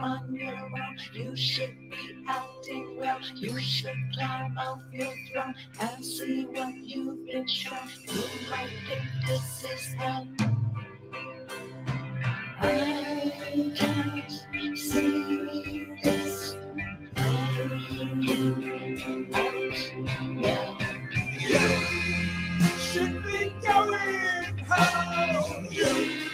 on your own. You should be acting well. You should climb off your throne and see what you've been shown. You might think this is hell. I can't see this. You should be going home. You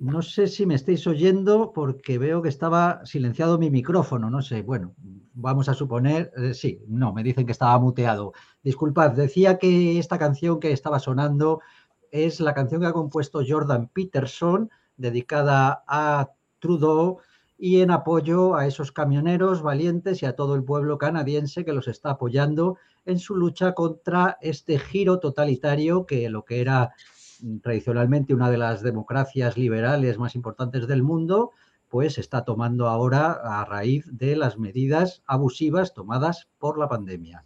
No sé si me estáis oyendo porque veo que estaba silenciado mi micrófono, no sé. Bueno, vamos a suponer, eh, sí, no, me dicen que estaba muteado. Disculpad, decía que esta canción que estaba sonando es la canción que ha compuesto Jordan Peterson, dedicada a Trudeau y en apoyo a esos camioneros valientes y a todo el pueblo canadiense que los está apoyando en su lucha contra este giro totalitario que lo que era mm, tradicionalmente una de las democracias liberales más importantes del mundo, pues está tomando ahora a raíz de las medidas abusivas tomadas por la pandemia.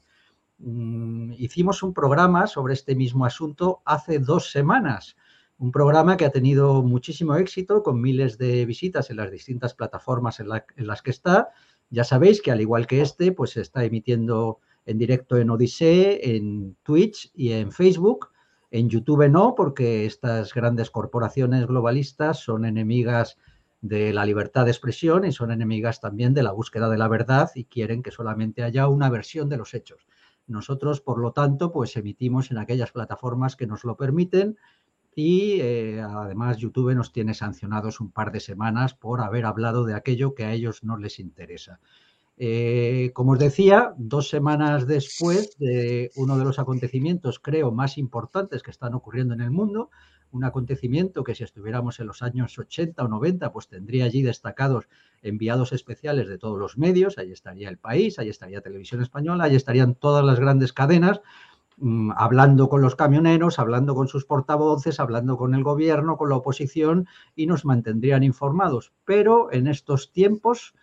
Mm, hicimos un programa sobre este mismo asunto hace dos semanas, un programa que ha tenido muchísimo éxito con miles de visitas en las distintas plataformas en, la- en las que está. Ya sabéis que al igual que este, pues se está emitiendo en directo en Odisee, en Twitch y en Facebook. En YouTube no, porque estas grandes corporaciones globalistas son enemigas de la libertad de expresión y son enemigas también de la búsqueda de la verdad y quieren que solamente haya una versión de los hechos. Nosotros, por lo tanto, pues emitimos en aquellas plataformas que nos lo permiten y eh, además YouTube nos tiene sancionados un par de semanas por haber hablado de aquello que a ellos no les interesa. Eh, como os decía, dos semanas después de uno de los acontecimientos, creo, más importantes que están ocurriendo en el mundo, un acontecimiento que si estuviéramos en los años 80 o 90, pues tendría allí destacados enviados especiales de todos los medios, ahí estaría el país, ahí estaría Televisión Española, ahí estarían todas las grandes cadenas, mm, hablando con los camioneros, hablando con sus portavoces, hablando con el gobierno, con la oposición y nos mantendrían informados. Pero en estos tiempos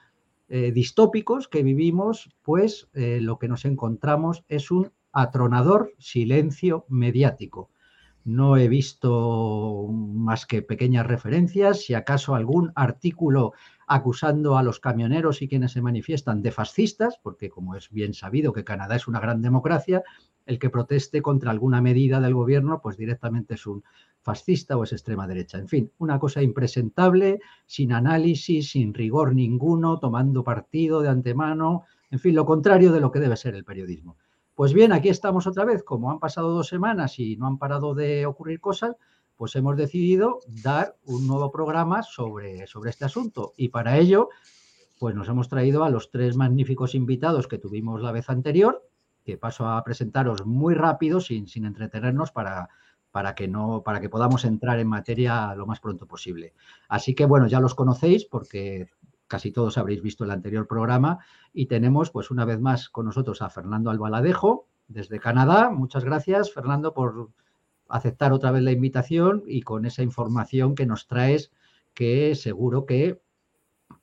eh, distópicos que vivimos, pues eh, lo que nos encontramos es un atronador silencio mediático. No he visto más que pequeñas referencias, si acaso algún artículo acusando a los camioneros y quienes se manifiestan de fascistas, porque como es bien sabido que Canadá es una gran democracia, el que proteste contra alguna medida del gobierno, pues directamente es un fascista o es extrema derecha. En fin, una cosa impresentable, sin análisis, sin rigor ninguno, tomando partido de antemano, en fin, lo contrario de lo que debe ser el periodismo. Pues bien, aquí estamos otra vez, como han pasado dos semanas y no han parado de ocurrir cosas, pues hemos decidido dar un nuevo programa sobre, sobre este asunto. Y para ello, pues nos hemos traído a los tres magníficos invitados que tuvimos la vez anterior, que paso a presentaros muy rápido, sin, sin entretenernos, para, para, que no, para que podamos entrar en materia lo más pronto posible. Así que bueno, ya los conocéis porque casi todos habréis visto el anterior programa y tenemos pues una vez más con nosotros a Fernando Albaladejo desde Canadá. Muchas gracias, Fernando, por aceptar otra vez la invitación y con esa información que nos traes que seguro que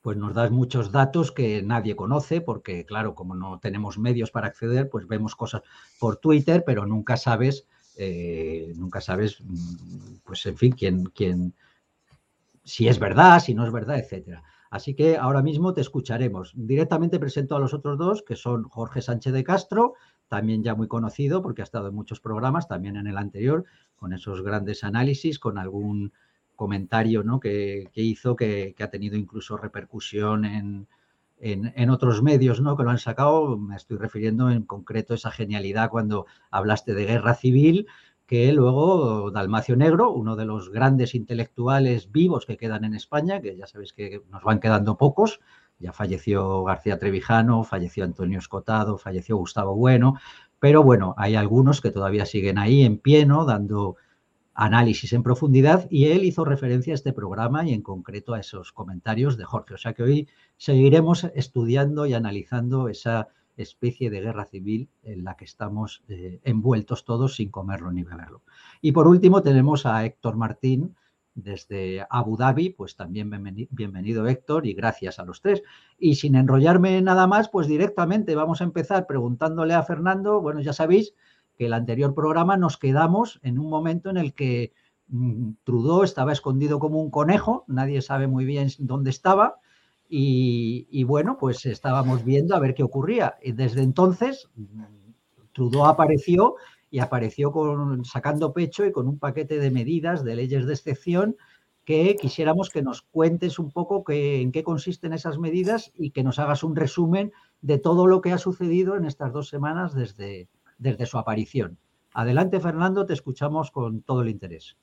pues nos das muchos datos que nadie conoce, porque claro, como no tenemos medios para acceder, pues vemos cosas por Twitter, pero nunca sabes, eh, nunca sabes, pues en fin, quién, quién, si es verdad, si no es verdad, etcétera. Así que ahora mismo te escucharemos. Directamente presento a los otros dos, que son Jorge Sánchez de Castro, también ya muy conocido porque ha estado en muchos programas, también en el anterior, con esos grandes análisis, con algún comentario ¿no? que, que, hizo que, que, ha tenido incluso repercusión en, en, otros medios ¿no? que lo han sacado. Me estoy refiriendo en concreto a esa genialidad cuando hablaste de guerra civil, que luego Dalmacio Negro, uno de los grandes intelectuales vivos que quedan en España, que ya sabéis que nos van quedando pocos, ya falleció García Trevijano, falleció Antonio Escotado, falleció Gustavo Bueno, pero bueno, hay algunos que todavía siguen ahí en pie, ¿no? Dando análisis en profundidad y él hizo referencia a este programa y en concreto a esos comentarios de Jorge. O sea que hoy seguiremos estudiando y analizando esa especie de guerra civil en la que estamos eh, envueltos todos sin comerlo ni beberlo. Y por último tenemos a Héctor Martín desde Abu Dhabi, pues también bienvenido Héctor y gracias a los tres. Y sin enrollarme nada más, pues directamente vamos a empezar preguntándole a Fernando, bueno, ya sabéis, que el anterior programa nos quedamos en un momento en el que mm, Trudeau estaba escondido como un conejo, nadie sabe muy bien dónde estaba, y, bueno, pues estábamos viendo a ver qué ocurría. Y desde entonces, mm, Trudeau apareció y apareció con, sacando pecho y con un paquete de medidas, de leyes de excepción, que quisiéramos que nos cuentes un poco en qué consisten esas medidas y que nos hagas un resumen de todo lo que ha sucedido en estas dos semanas desde, desde su aparición. Adelante, Fernando, te escuchamos con todo el interés.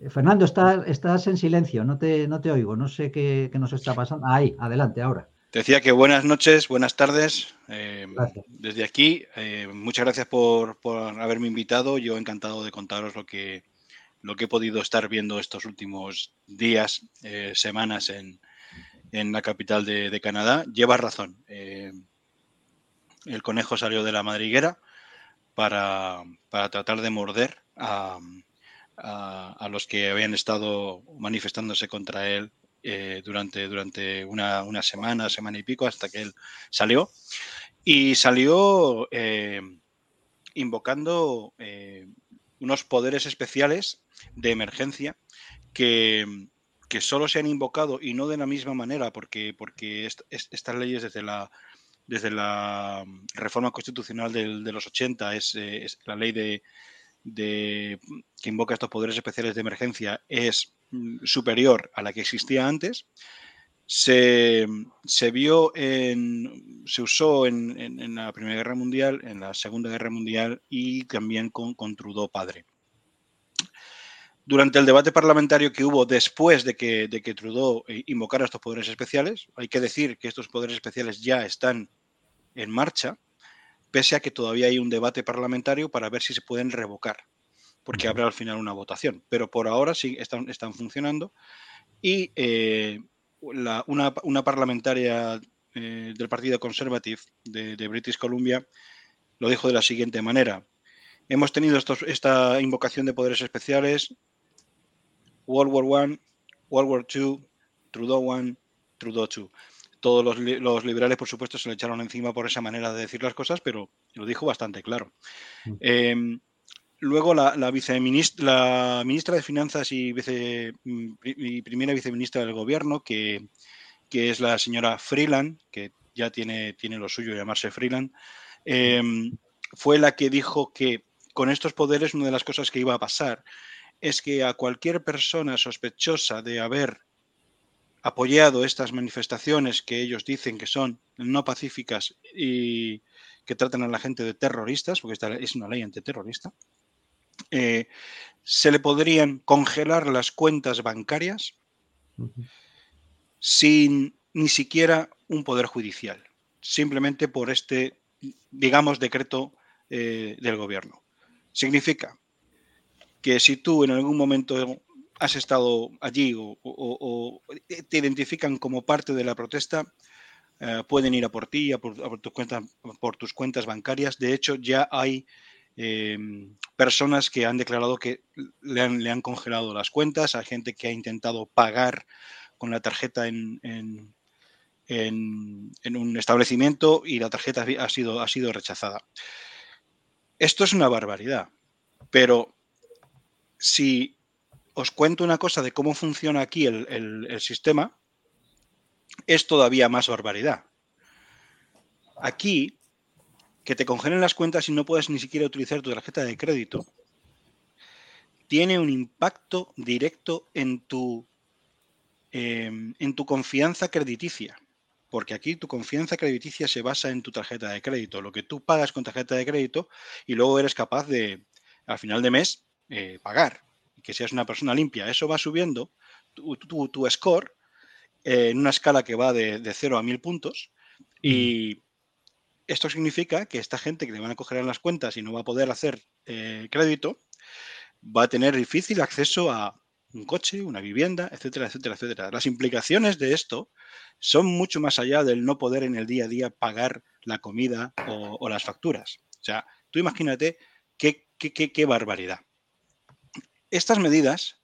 Eh, Fernando, estás, estás, en silencio, no te, no te oigo, no sé qué, nos está pasando. Ahí, adelante, ahora. Te decía que buenas noches, buenas tardes. Eh, desde aquí, eh, muchas gracias por, por, haberme invitado. Yo encantado de contaros lo que, lo que he podido estar viendo estos últimos días, eh, semanas en, la capital de, Canadá, llevas razón. Eh, el conejo salió de la madriguera para, tratar de morder a, los que habían estado manifestándose contra él eh, durante, durante una, una, semana, semana y pico, hasta que él salió. Y salió invocando unos poderes especiales de emergencia que, solo se han invocado y no de la misma manera, porque, porque estas leyes desde la, desde la reforma constitucional de los 80 es, la ley de, que invoca estos poderes especiales de emergencia es mm, superior a la que existía antes. Se, vio en, se usó en, la Primera Guerra Mundial, en la Segunda Guerra Mundial y también con, con Trudeau padre durante el debate parlamentario que hubo después de que, de que Trudeau eh, invocara estos poderes especiales, hay que decir que estos poderes especiales ya están en marcha, pese a que todavía hay un debate parlamentario para ver si se pueden revocar, porque habrá al final una votación. Pero por ahora sí están, están funcionando. Y eh, una, parlamentaria eh, del Partido Conservative de, British Columbia lo dijo de la siguiente manera. Hemos tenido esta invocación de poderes especiales World War I, World War II, Trudeau I, Trudeau II. Todos los, liberales, por supuesto, se le echaron encima por esa manera de decir las cosas, pero lo dijo bastante claro. Mm. Em, luego la, viceministra, la ministra de Finanzas y, primera viceministra del gobierno, que, es la señora Freeland, que ya tiene, tiene lo suyo llamarse Freeland, em, fue la que dijo que con estos poderes una de las cosas que iba a pasar es que a cualquier persona sospechosa de haber apoyado estas manifestaciones que ellos dicen que son no pacíficas y que tratan a la gente de terroristas, porque esta es una ley antiterrorista, eh, se le podrían congelar las cuentas bancarias sin ni siquiera un poder judicial, simplemente por este, digamos, decreto eh, del gobierno. Significa que si tú en algún momento has estado allí o, te identifican como parte de la protesta, eh, pueden ir a por ti, a por, tus cuentas, bancarias. De hecho, ya hay em, personas que han declarado que le han, congelado las cuentas, hay gente que ha intentado pagar con la tarjeta en, en, en un establecimiento y la tarjeta ha sido, ha sido rechazada. Esto es una barbaridad, pero si os cuento una cosa de cómo funciona aquí el, sistema, es todavía más barbaridad. Aquí, que te congelen las cuentas y no puedes ni siquiera utilizar tu tarjeta de crédito, tiene un impacto directo en tu, em, en tu confianza crediticia. Porque aquí tu confianza crediticia se basa en tu tarjeta de crédito, lo que tú pagas con tarjeta de crédito y luego eres capaz de, al final de mes, eh, pagar. Y que seas una persona limpia. Eso va subiendo tu, tu, score eh, en una escala que va de, de 0 a 1000 puntos. Y esto significa que esta gente que le van a coger en las cuentas y no va a poder hacer eh, crédito, va a tener difícil acceso a un coche, una vivienda, etcétera, etcétera, etcétera. Las implicaciones de esto son mucho más allá del no poder en el día a día pagar la comida o, las facturas. O sea, tú imagínate qué, qué, barbaridad. Estas medidas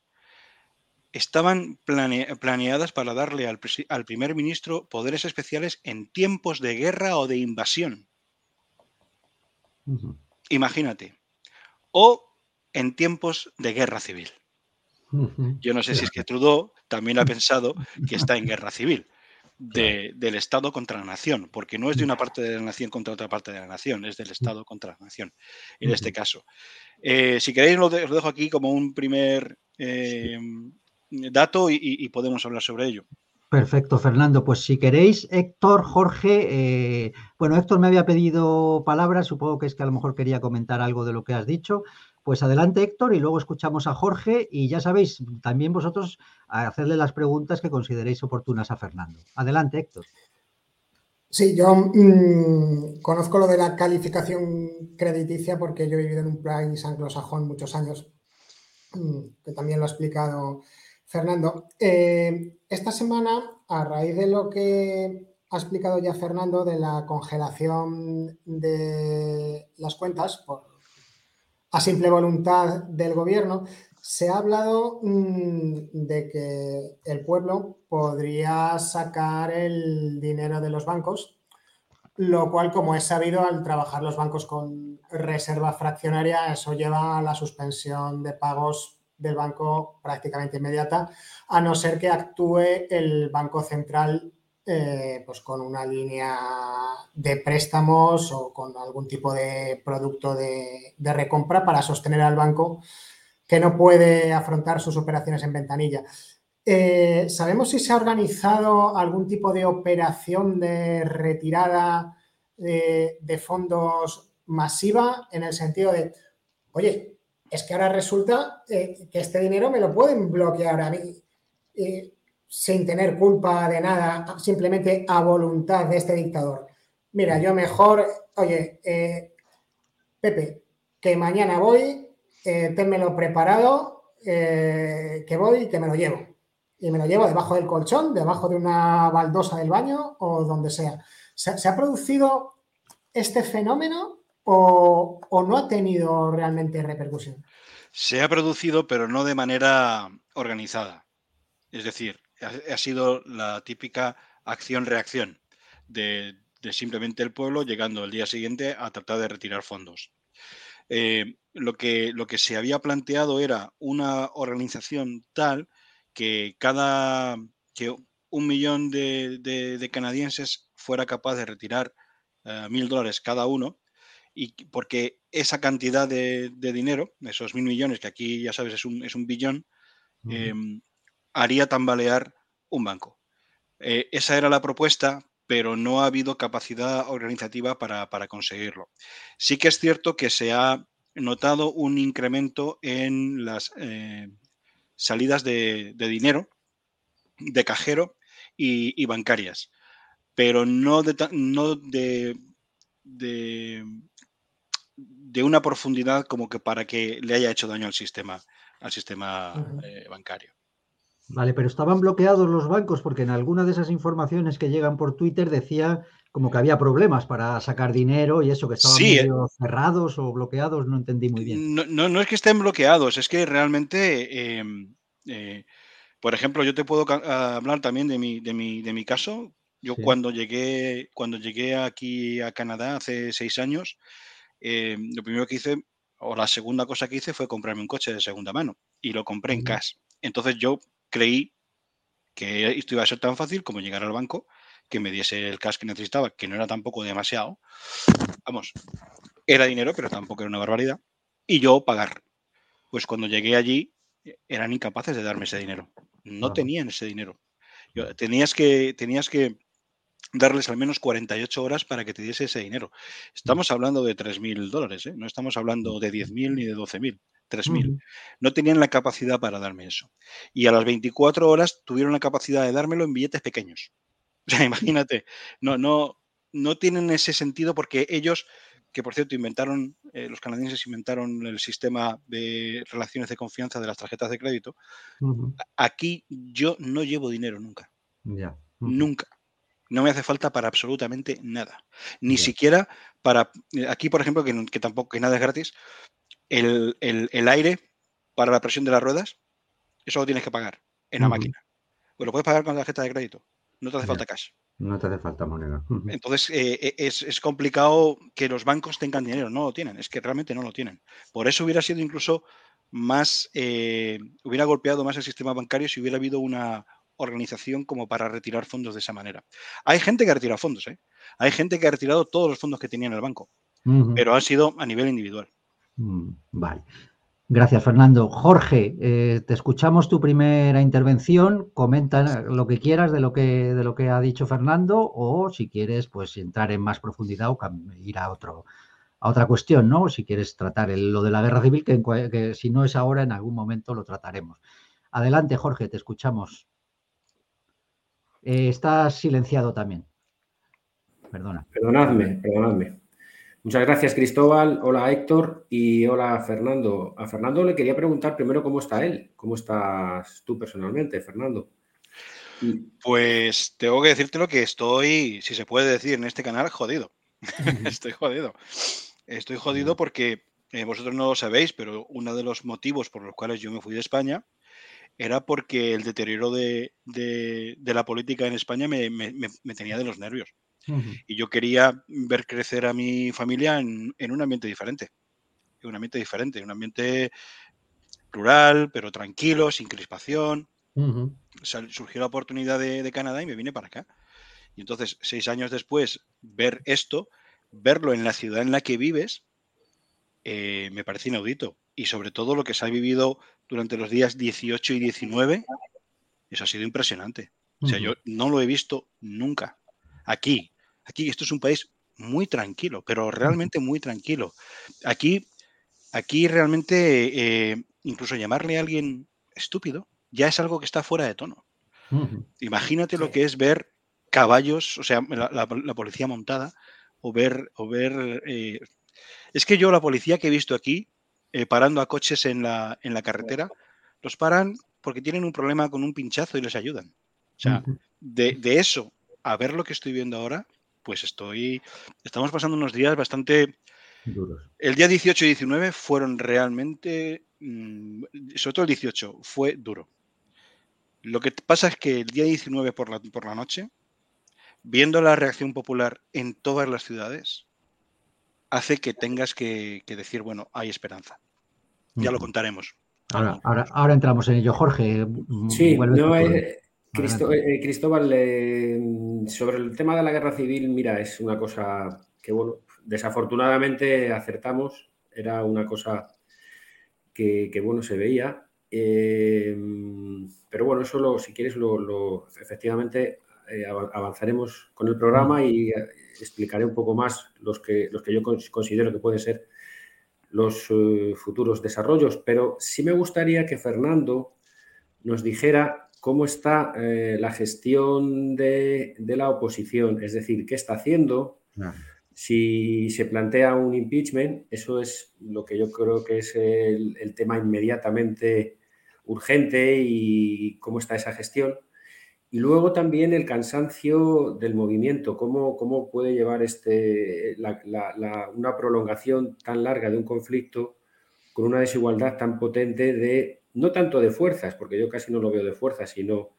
estaban planeadas para darle al, al, primer ministro poderes especiales en tiempos de guerra o de invasión. Imagínate. O en tiempos de guerra civil. Yo no sé si es que Trudeau también ha pensado que está en guerra civil. Del Estado contra la nación, porque no es de una parte de la nación contra otra parte de la nación, es del Estado contra la nación, en este caso. Eh, si queréis, lo, dejo aquí como un primer eh, dato y, podemos hablar sobre ello. Perfecto, Fernando. Pues si queréis, Héctor, Jorge, eh, bueno, Héctor me había pedido palabras, supongo que es que a lo mejor quería comentar algo de lo que has dicho. Pues adelante, Héctor, y luego escuchamos a Jorge y ya sabéis, también vosotros hacerle las preguntas que consideréis oportunas a Fernando. Adelante, Héctor. Sí, yo mm, conozco lo de la calificación crediticia porque yo he vivido en un país anglosajón muchos años, mm, que también lo ha explicado Fernando. Eh, esta semana, a raíz de lo que ha explicado ya Fernando de la congelación de las cuentas por a simple voluntad del gobierno, se ha hablado mm, de que el pueblo podría sacar el dinero de los bancos, lo cual, como es sabido, al trabajar los bancos con reserva fraccionaria, eso lleva a la suspensión de pagos del banco prácticamente inmediata, a no ser que actúe el Banco Central eh, pues con una línea de préstamos o con algún tipo de producto de, recompra para sostener al banco que no puede afrontar sus operaciones en ventanilla. Eh, ¿Sabemos si se ha organizado algún tipo de operación de retirada de, fondos masiva en el sentido de, oye, es que ahora resulta eh, que este dinero me lo pueden bloquear a mí sin tener culpa de nada, simplemente a voluntad de este dictador. Mira, yo mejor, oye, eh, Pepe, que mañana voy, eh, ténmelo preparado, eh, que voy y que me lo llevo. Y me lo llevo debajo del colchón, debajo de una baldosa del baño o donde sea. ¿Se, ha producido este fenómeno o no ha tenido realmente repercusión? Se ha producido, pero no de manera organizada. Es decir, ha, sido la típica acción-reacción de, simplemente el pueblo llegando el día siguiente a tratar de retirar fondos. Eh, lo, que, lo que se había planteado era una organización tal que cada que un millón de, canadienses fuera capaz de retirar eh, mil dólares cada uno y porque esa cantidad de, dinero, esos mil millones, que aquí ya sabes es un, es un billón, haría tambalear un banco. Eh, esa era la propuesta, pero no ha habido capacidad organizativa para, conseguirlo. Sí que es cierto que se ha notado un incremento en las eh, salidas de, dinero, de cajero y, bancarias, pero no de, no de, de, una profundidad como que para que le haya hecho daño al sistema, al sistema eh, bancario. Vale, pero estaban bloqueados los bancos porque en alguna de esas informaciones que llegan por Twitter decía como que había problemas para sacar dinero y eso, que estaban eh. cerrados o bloqueados, no entendí muy bien. No, no, es que estén bloqueados, es que realmente, em, eh, por ejemplo, yo te puedo hablar también de mi, de mi, de mi caso. Yo cuando llegué, cuando llegué aquí a Canadá hace seis años, em, lo primero que hice, o la segunda cosa que hice fue comprarme un coche de segunda mano y lo compré en cash. Entonces yo creí que esto iba a ser tan fácil como llegar al banco, que me diese el cash que necesitaba, que no era tampoco demasiado. Vamos, era dinero, pero tampoco era una barbaridad. Y yo pagar. pues cuando llegué allí eran incapaces de darme ese dinero. No Ajá. tenían ese dinero. Yo- tenías, que, tenías que darles al menos 48 horas para que te diese ese dinero. Estamos hablando de 3.000 dólares, ¿eh? no estamos hablando de 10.000 ni de 12.000, 3.000. Ujú. No tenían la capacidad para darme eso. Y a las 24 horas tuvieron la capacidad de dármelo en billetes pequeños. O sea, imagínate, no, no, no tienen ese sentido porque ellos, que por cierto inventaron, eh, los canadienses inventaron el sistema de relaciones de confianza de las tarjetas de crédito, aquí yo no llevo dinero nunca, nunca. No me hace falta para absolutamente nada. Ni siquiera para, eh, aquí por ejemplo, que, que tampoco, que nada es gratis, el, el- el aire para la presión de las ruedas, eso lo tienes que pagar en la máquina. Pues lo puedes pagar con la tarjeta de crédito, no te hace falta cash. No te hace falta moneda. Entonces eh, eh, es, es complicado que los bancos tengan dinero, no lo tienen, es que realmente no lo tienen. Por eso hubiera sido incluso más, eh, hubiera golpeado más el sistema bancario si hubiera habido una organización como para retirar fondos de esa manera. Hay gente que ha retirado fondos, ¿eh? hay gente que ha retirado todos los fondos que tenía en el banco, pero ha sido a nivel individual. Mm, Vale. Gracias, Fernando. Jorge, eh, te escuchamos tu primera intervención. Comenta lo que quieras de lo que, de lo que ha dicho Fernando o si quieres pues entrar en más profundidad o ir a, otro, a otra cuestión, ¿no? Si quieres tratar el- lo de la guerra civil, que, que si no es ahora, en algún momento lo trataremos. Adelante, Jorge, te escuchamos. Eh, estás silenciado también. Perdona. Perdonadme, perdonadme. Muchas gracias, Cristóbal. Hola, Héctor. Y hola, Fernando. A Fernando le quería preguntar primero cómo está él. ¿Cómo estás tú personalmente, Fernando? Pues tengo que decirte lo que estoy, si se puede decir en este canal, jodido. Estoy jodido. Estoy jodido porque eh, vosotros no lo sabéis, pero uno de los motivos por los cuales yo me fui de España era porque el deterioro de, de- de la política en España me, me- me- me tenía de los nervios. Y yo quería ver crecer a mi familia en, en un ambiente diferente. En un ambiente diferente, en un ambiente rural, pero tranquilo, sin crispación surgió la oportunidad de, de Canadá y me vine para acá. Y entonces, seis años después, ver esto, verlo en la ciudad en la que vives, eh, me parece inaudito. Y sobre todo lo que se ha vivido durante los días 18 y 19, eso ha sido impresionante. O sea, yo no lo he visto nunca. Aquí, aquí, esto es un país muy tranquilo, pero realmente muy tranquilo. Aquí, aquí realmente, eh, incluso llamarle a alguien estúpido, ya es algo que está fuera de tono. Imagínate lo que es ver caballos, o sea, la, la- la policía montada, o ver, o ver. eh, Es que yo la policía que he visto aquí, eh, parando a coches en la, en la carretera, los paran porque tienen un problema con un pinchazo y les ayudan. O sea, de eso a ver lo que estoy viendo ahora, pues estoy. Estamos pasando unos días bastante. Duros. El día 18 y 19 fueron realmente. mm, sobre todo el 18, fue duro. Lo que pasa es que el día 19 por la, por la noche, viendo la reacción popular en todas las ciudades, hace que tengas que, que decir, bueno, hay esperanza. Ya lo contaremos. Ahora, ahora, ahora entramos en ello. Jorge, Sí, no, eh, Cristo- eh, Cristóbal, eh, sobre el tema de la guerra civil, mira, es una cosa que, bueno, desafortunadamente acertamos, era una cosa que, que, bueno, se veía, eh, pero bueno, eso lo, si quieres, lo, lo- efectivamente eh, av- avanzaremos con el programa y eh, explicaré un poco más los que, los que yo cons- considero que pueden ser los eh, futuros desarrollos, pero sí me gustaría que Fernando nos dijera cómo está eh, la gestión de, de la oposición, es decir, qué está haciendo, si se plantea un impeachment, eso es lo que yo creo que es el, el tema inmediatamente urgente y cómo está esa gestión. Y luego también el cansancio del movimiento, cómo, cómo puede llevar este, la- la- la- una prolongación tan larga de un conflicto con una desigualdad tan potente de, no tanto de fuerzas, porque yo casi no lo veo de fuerzas, sino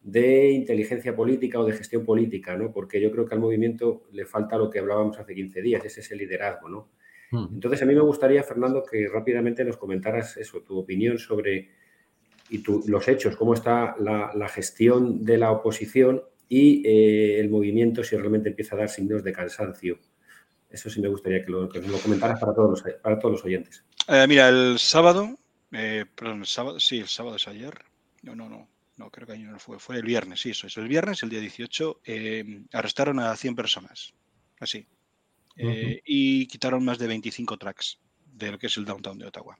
de inteligencia política o de gestión política, ¿no? Porque yo creo que al movimiento le falta lo que hablábamos hace 15 días, es ese liderazgo, ¿no? Ujú. Entonces a mí me gustaría, Fernando, que rápidamente nos comentaras eso, tu opinión sobre y tu- los hechos, cómo está la, la gestión de la oposición y eh, el movimiento, si realmente empieza a dar signos de cansancio. Eso sí me gustaría que lo, que nos lo comentaras para todos los, para todos los oyentes. Eh, mira, el sábado Eh, perdón, el sábado, sí, el sábado es ayer. No, no, no. No, creo que ayer no fue. Fue el viernes, sí, eso es. El viernes, el día 18, eh, arrestaron a 100 personas. Así. Eh, y quitaron más de 25 tracks de lo que es el downtown de Ottawa.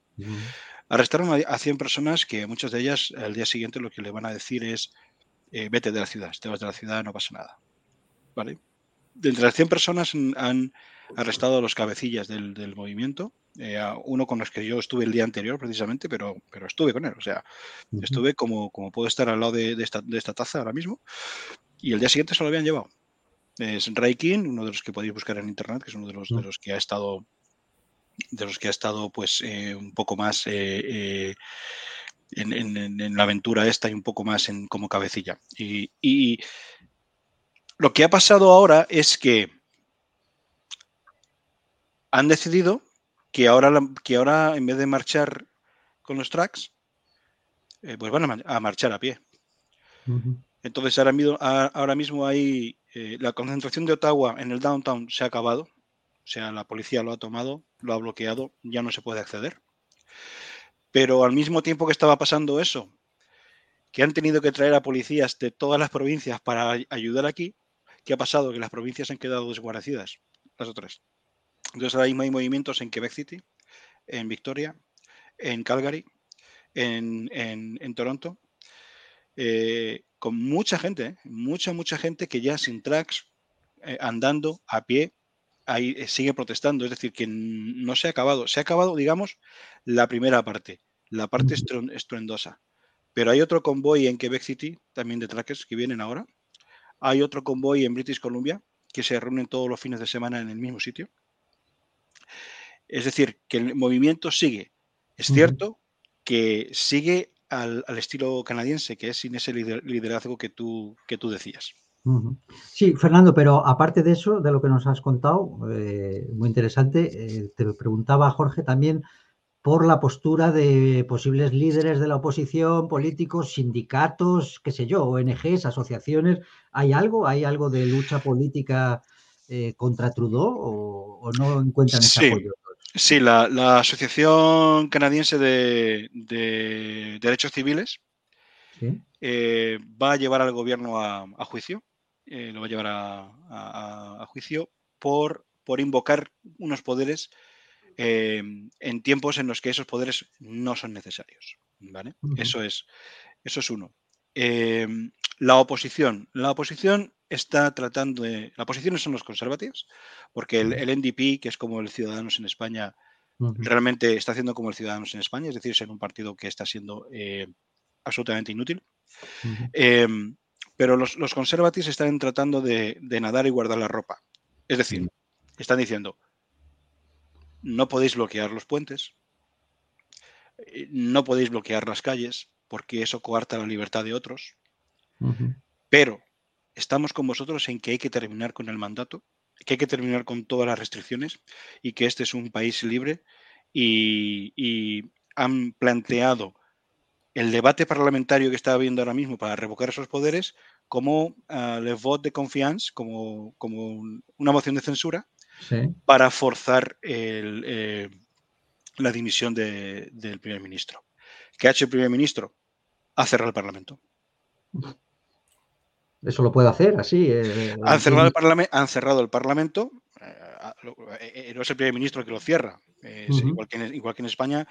Arrestaron a, 100 personas que muchas de ellas al día siguiente lo que le van a decir es eh, vete de la ciudad, si te vas de la ciudad no pasa nada. ¿Vale? De entre las 100 personas han arrestado a los cabecillas del, movimiento, eh, uno con los que yo estuve el día anterior precisamente, pero, pero estuve con él, o sea, estuve como, como puedo estar al lado de, esta, de esta taza ahora mismo, y el día siguiente se lo habían llevado. Es Ray King, uno de los que podéis buscar en internet, que es uno de los, de los que ha estado de los que ha estado pues eh, un poco más eh, en, la aventura esta y un poco más en, como cabecilla. y, lo que ha pasado ahora es que han decidido que ahora, que ahora en vez de marchar con los tracks, eh, pues van a, marchar a pie. Entonces ahora, ahora, mismo hay eh, la concentración de Ottawa en el downtown se ha acabado, o sea, la policía lo ha tomado, lo ha bloqueado, ya no se puede acceder. Pero al mismo tiempo que estaba pasando eso, que han tenido que traer a policías de todas las provincias para ayudar aquí, ¿qué ha pasado? Que las provincias han quedado desguarecidas, las otras. Entonces ahora mismo hay movimientos en Quebec City, en Victoria, en Calgary, en, Toronto, eh, con mucha gente, ¿eh? mucha, mucha gente que ya sin tracks, eh, andando a pie, ahí sigue protestando. Es decir, que no se ha acabado. Se ha acabado, digamos, la primera parte, la parte estruendosa. Pero hay otro convoy en Quebec City, también de trackers, que vienen ahora. Hay otro convoy en British Columbia, que se reúnen todos los fines de semana en el mismo sitio. Es decir, que el movimiento sigue. Es cierto que sigue al, estilo canadiense, que es sin ese liderazgo que tú, que tú decías. Sí, Fernando, pero aparte de eso, de lo que nos has contado, eh, muy interesante, eh, te preguntaba Jorge también por la postura de posibles líderes de la oposición, políticos, sindicatos, qué sé yo, ONGs, asociaciones. ¿Hay algo? ¿Hay algo de lucha política eh, contra Trudeau o, no encuentran ese apoyo? Sí, la, Asociación Canadiense de, Derechos Civiles eh, va a llevar al gobierno a, juicio, eh, lo va a llevar a, juicio por, por, invocar unos poderes eh, en tiempos en los que esos poderes no son necesarios. ¿vale? Eso, es, eso es uno. la oposición. La oposición está tratando de... La oposición son los conservativos, porque el, NDP, que es como el Ciudadanos en España, realmente está haciendo como el Ciudadanos en España, es decir, es en un partido que está siendo eh, absolutamente inútil. Em, pero los, los conservativos están tratando de, nadar y guardar la ropa. Es decir, están diciendo, no podéis bloquear los puentes, eh, no podéis bloquear las calles, porque eso coarta la libertad de otros, pero estamos con vosotros en que hay que terminar con el mandato, que hay que terminar con todas las restricciones y que este es un país libre y, han planteado el debate parlamentario que está habiendo ahora mismo para revocar esos poderes como uh, le vote de confianza, como, como una moción de censura para forzar eh, la dimisión del primer ministro. ¿Qué ha hecho el primer ministro? Ha cerrado el Parlamento. Eso lo puede hacer así. Eh, han, cerrado el han, cerrado el Parlamento. Eh, eh, no es el primer ministro que lo cierra. igual, que en, España,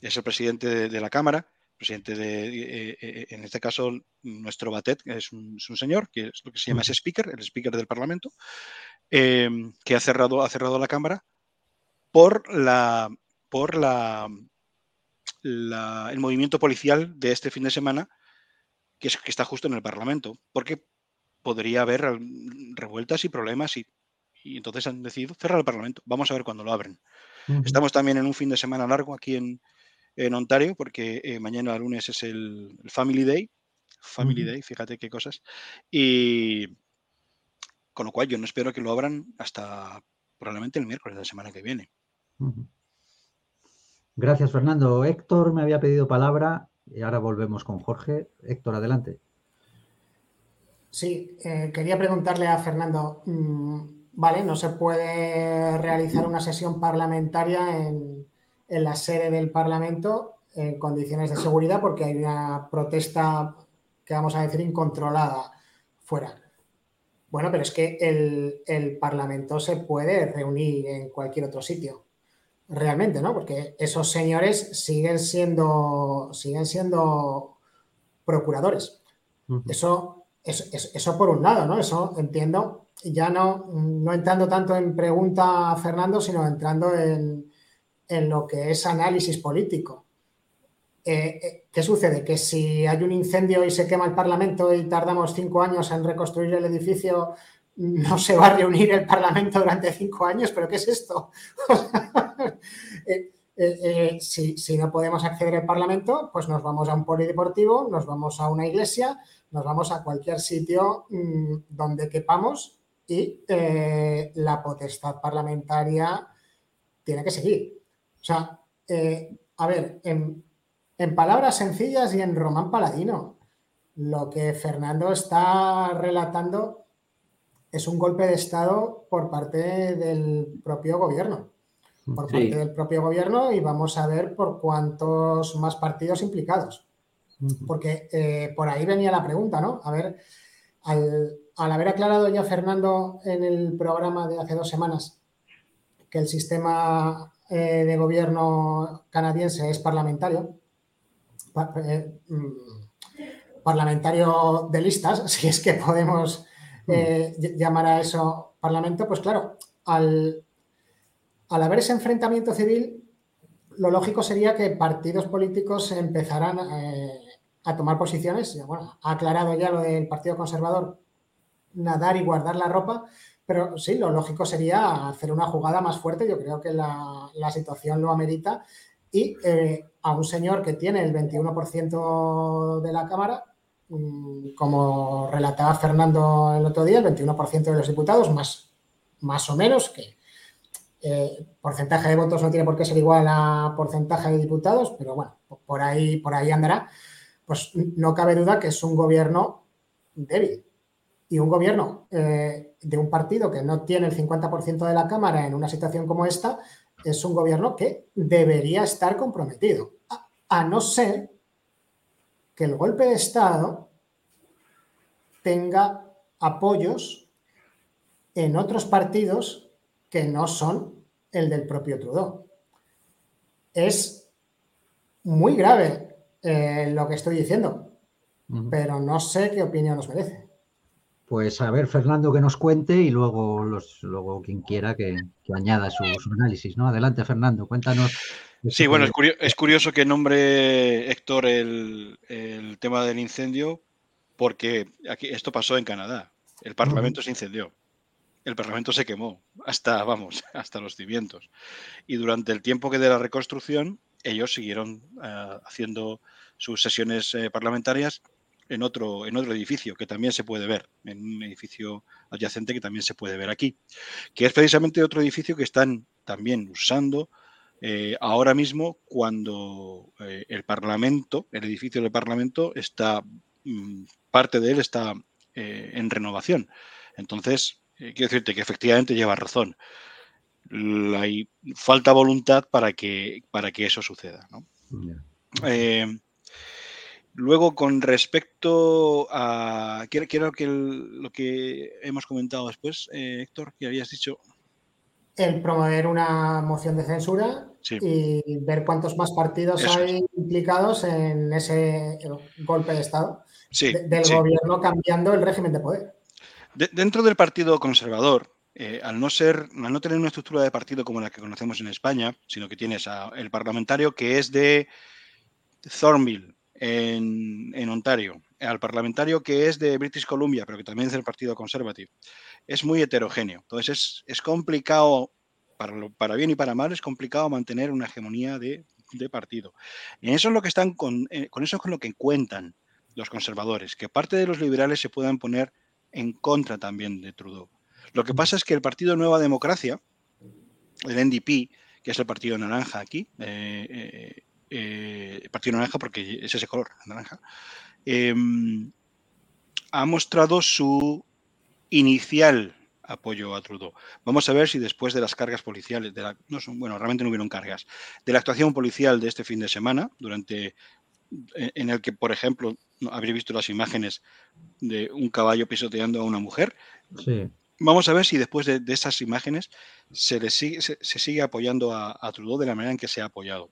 es el presidente de, la Cámara. Presidente de, en este caso, nuestro Batet, es un, señor, que es lo que se llama ese speaker, el speaker del Parlamento, que ha cerrado, ha cerrado la Cámara por la por la, el movimiento policial de este fin de semana que, está justo en el Parlamento, porque podría haber revueltas y problemas y, entonces han decidido cerrar el Parlamento. Vamos a ver cuándo lo abren. Estamos también en un fin de semana largo aquí en, Ontario, porque eh, mañana lunes es el, Family Day. Family Day, fíjate qué cosas. Y con lo cual yo no espero que lo abran hasta probablemente el miércoles de la semana que viene. Gracias, Fernando. Héctor me había pedido palabra. Y ahora volvemos con Jorge. Héctor, adelante. Sí, eh, quería preguntarle a Fernando, mm, vale, no se puede realizar una sesión parlamentaria en, la sede del Parlamento, en condiciones de seguridad porque hay una protesta que vamos a decir incontrolada fuera. Bueno, pero es que el, el Parlamento se puede reunir en cualquier otro sitio realmente, ¿no? Porque esos señores siguen siendo, siguen siendo procuradores. eso, eso, eso, por un lado, ¿no? Eso entiendo, ya no, no entrando tanto en pregunta a Fernando, sino entrando en, en lo que es análisis político. Eh, eh, ¿Qué sucede? Que si hay un incendio y se quema el Parlamento y tardamos cinco años en reconstruir el edificio, no se va a reunir el Parlamento durante cinco años, pero ¿qué es esto? Eh, si, no podemos acceder al Parlamento, pues nos vamos a un polideportivo, nos vamos a una iglesia, nos vamos a cualquier sitio mm, donde quepamos y la potestad parlamentaria tiene que seguir. O sea, a ver, en palabras sencillas y en román paladino, lo que Fernando está relatando es un golpe de Estado por parte del propio gobierno. Por parte del propio gobierno y vamos a ver por cuántos más partidos implicados. Porque eh, por ahí venía la pregunta, ¿no? A ver, al, haber aclarado ya Fernando en el programa de hace dos semanas que el sistema eh, de gobierno canadiense es parlamentario, eh, mm, parlamentario de listas, si es que podemos llamar a eso parlamento, pues claro, al, al haber ese enfrentamiento civil, lo lógico sería que partidos políticos empezaran eh, a tomar posiciones. Bueno, ha aclarado ya lo del Partido Conservador, nadar y guardar la ropa, pero sí, lo lógico sería hacer una jugada más fuerte. Yo creo que la, situación lo amerita y eh, a un señor que tiene el 21% de la Cámara, mm, como relataba Fernando el otro día, el 21% de los diputados, más, más o menos, que eh, porcentaje de votos no tiene por qué ser igual a porcentaje de diputados, pero bueno, por ahí, por ahí andará, pues no cabe duda que es un gobierno débil. Y un gobierno eh, de un partido que no tiene el 50% de la Cámara en una situación como esta, es un gobierno que debería estar comprometido, a, no ser que el golpe de Estado tenga apoyos en otros partidos que no son el del propio Trudeau. Es muy grave eh, lo que estoy diciendo, pero no sé qué opinión nos merece. Pues a ver, Fernando, que nos cuente y luego, los, luego quien quiera que, añada su, análisis, ¿no? Adelante, Fernando, cuéntanos. Sí, bueno, es curioso, que nombre Héctor el, tema del incendio, porque aquí, esto pasó en Canadá. El Parlamento se incendió. El Parlamento se quemó, hasta, vamos, hasta los cimientos. Y durante el tiempo que de la reconstrucción, ellos siguieron eh, haciendo sus sesiones eh, parlamentarias en otro, edificio que también se puede ver, en un edificio adyacente que también se puede ver aquí, que es precisamente otro edificio que están también usando eh, ahora mismo cuando el Parlamento, el edificio del Parlamento está, mm, parte de él está en renovación. Entonces, quiero decirte que efectivamente lleva razón. hay falta voluntad para que, para que eso suceda. ¿no? Luego, con respecto a. Quiero, que lo que hemos comentado después, eh, Héctor, que habías dicho. El promover una moción de censura y ver cuántos más partidos hay implicados en ese golpe de Estado del gobierno cambiando el régimen de poder. Dentro del Partido Conservador, eh, al no ser, al no tener una estructura de partido como la que conocemos en España, sino que tienes a el parlamentario que es de Thornville, en, Ontario, al parlamentario que es de British Columbia, pero que también es del Partido Conservative. Es muy heterogéneo. Entonces es, complicado, para, para, bien y para mal, es complicado mantener una hegemonía de, partido. Y eso es lo que están con, eh, con eso es con lo que cuentan los conservadores, que parte de los liberales se puedan poner en contra también de Trudeau. Lo que pasa es que el Partido Nueva Democracia, el NDP, que es el partido naranja aquí, eh, eh, eh, Partido Naranja, porque es ese color, naranja, em, ha mostrado su inicial apoyo a Trudeau. Vamos a ver si después de las cargas policiales, de la, no son, bueno, realmente no hubieron cargas, de la actuación policial de este fin de semana, durante en el que, por ejemplo, habréis visto las imágenes de un caballo pisoteando a una mujer. Sí. Vamos a ver si después de, esas imágenes se, le sigue, se, sigue apoyando a, Trudeau de la manera en que se ha apoyado.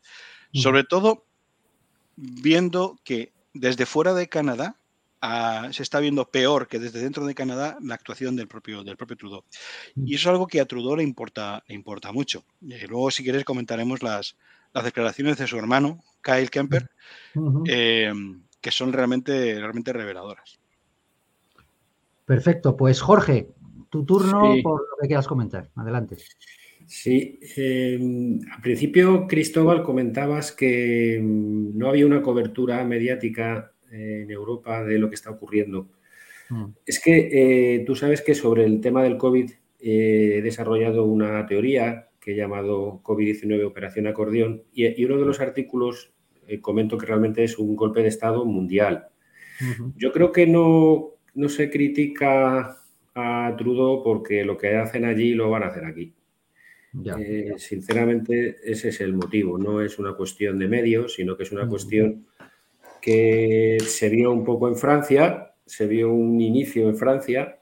Sobre todo viendo que desde fuera de Canadá se está viendo peor que desde dentro de Canadá la actuación del propio, del propio Trudeau. Y eso es algo que a Trudeau le importa, le importa mucho. Eh, luego, si quieres, comentaremos las, las declaraciones de su hermano, Kyle Kemper, eh, que son realmente, realmente reveladoras. Perfecto, pues Jorge, tu turno por lo que quieras comentar. Adelante. Sí, em, al principio Cristóbal comentabas que mm, no había una cobertura mediática en Europa de lo que está ocurriendo. Mm. Es que eh, tú sabes que sobre el tema del COVID eh, he desarrollado una teoría que he llamado COVID-19 Operación Acordeón y, uno de los artículos eh, comento que realmente es un golpe de Estado mundial. Yo creo que no, no se critica a Trudeau porque lo que hacen allí lo van a hacer aquí. sinceramente, ese es el motivo. No es una cuestión de medios, sino que es una cuestión que se vio un poco en Francia, se vio un inicio en Francia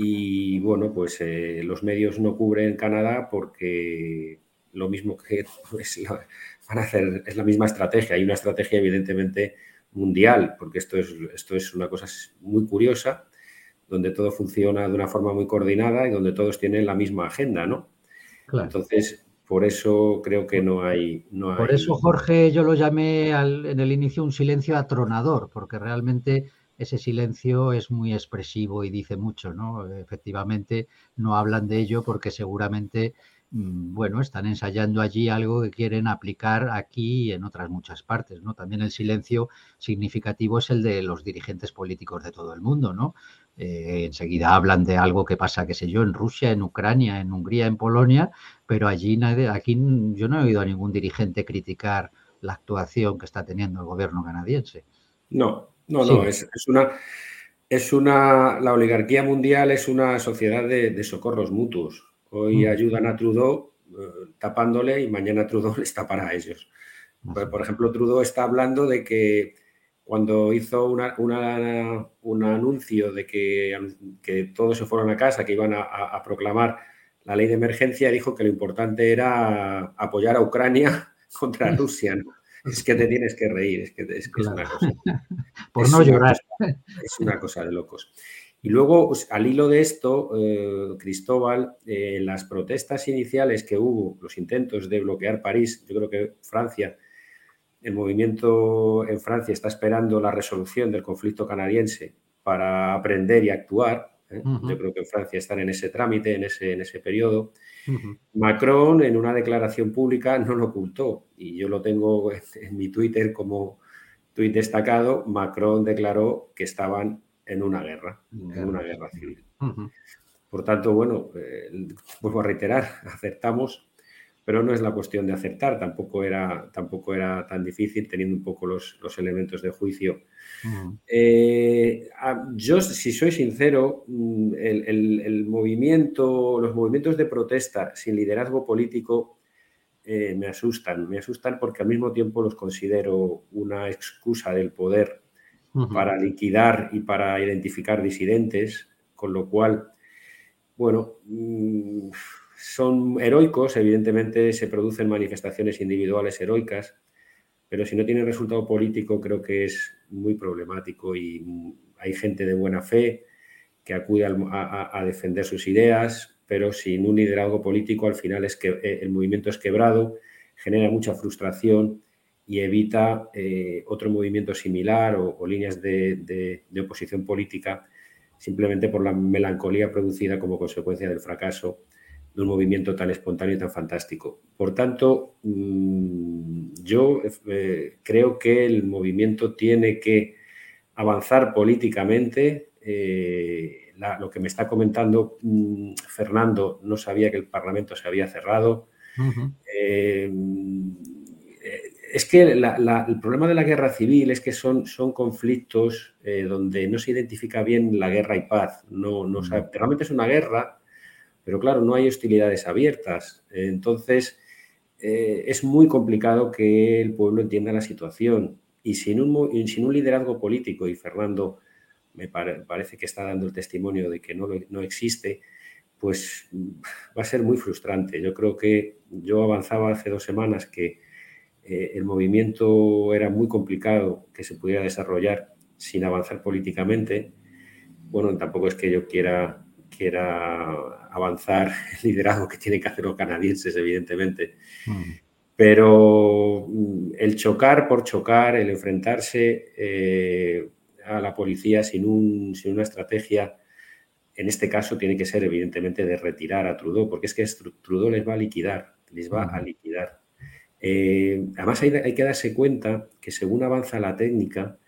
y bueno, pues eh, los medios no cubren Canadá porque lo mismo que pues, van a hacer es la misma estrategia. Hay una estrategia evidentemente mundial, porque esto es, esto es una cosa muy curiosa, donde todo funciona de una forma muy coordinada y donde todos tienen la misma agenda, ¿no? Entonces, por eso creo que no hay, no Por eso, Jorge, yo lo llamé en el inicio un silencio atronador, porque realmente ese silencio es muy expresivo y dice mucho, ¿no? Efectivamente, no hablan de ello porque seguramente, mm, bueno, están ensayando allí algo que quieren aplicar aquí y en otras muchas partes, ¿no? También el silencio significativo es el de los dirigentes políticos de todo el mundo, ¿no? Eh, enseguida hablan de algo que pasa, qué sé yo, en Rusia, en Ucrania, en Hungría, en Polonia, pero allí nadie, aquí yo no he oído a ningún dirigente criticar la actuación que está teniendo el gobierno canadiense. No, no, no, es, una, es una, la oligarquía mundial es una sociedad de, socorros mutuos. Hoy mm. ayudan a Trudeau eh, tapándole y mañana Trudeau les tapará a ellos. por ejemplo, Trudeau está hablando de que cuando hizo un anuncio de que, que, todos se fueron a casa, que iban a, proclamar la ley de emergencia, dijo que lo importante era apoyar a Ucrania contra Rusia. Es que te tienes que reír, es que es, una cosa. Por no llorar. es una cosa de locos. Y luego, pues, al hilo de esto, eh, Cristóbal, en las protestas iniciales que hubo, los intentos de bloquear París, yo creo que Francia el movimiento en Francia está esperando la resolución del conflicto canadiense para aprender y actuar. ¿Eh? Yo creo que en Francia están en ese trámite, en ese, en ese periodo. Macron en una declaración pública no lo ocultó y yo lo tengo en, mi Twitter como tuit destacado. Macron declaró que estaban en una guerra, en una guerra civil. Por tanto, bueno, eh, vuelvo a reiterar, aceptamos pero no es la cuestión de aceptar, tampoco era, tampoco era tan difícil teniendo un poco los, elementos de juicio. Eh, yo, si soy sincero, mm, el, movimiento, los movimientos de protesta sin liderazgo político eh, me asustan, me asustan porque al mismo tiempo los considero una excusa del poder para liquidar y para identificar disidentes, con lo cual, bueno, mm, son heroicos, evidentemente se producen manifestaciones individuales heroicas, pero si no tienen resultado político creo que es muy problemático y hay gente de buena fe que acude a, defender sus ideas, pero sin un liderazgo político al final es que eh, el movimiento es quebrado, genera mucha frustración y evita eh, otro movimiento similar o, líneas de oposición política simplemente por la melancolía producida como consecuencia del fracaso de un movimiento tan espontáneo y tan fantástico. Por tanto, mm, yo eh, creo que el movimiento tiene que avanzar políticamente. Eh, lo que me está comentando mm, Fernando, no sabía que el Parlamento se había cerrado. Eh, es que el problema de la guerra civil es que son, son conflictos donde no se identifica bien la guerra y paz. No, no, realmente es una guerra Pero claro, no hay hostilidades abiertas. Entonces, eh, es muy complicado que el pueblo entienda la situación. Y sin un, liderazgo político, y Fernando me parece que está dando el testimonio de que no, existe, pues va a ser muy frustrante. Yo creo que yo avanzaba hace dos semanas que eh, el movimiento era muy complicado que se pudiera desarrollar sin avanzar políticamente. Bueno, tampoco es que yo quiera, quiera avanzar el liderazgo que tienen que hacer los canadienses, evidentemente. Mm. Pero mm, el chocar por chocar, el enfrentarse eh, a la policía sin, un, sin una estrategia en este caso tiene que ser evidentemente de retirar a Trudeau, porque es que Trudeau les va a liquidar, les va a liquidar. Eh, además hay, que darse cuenta que según avanza la técnica,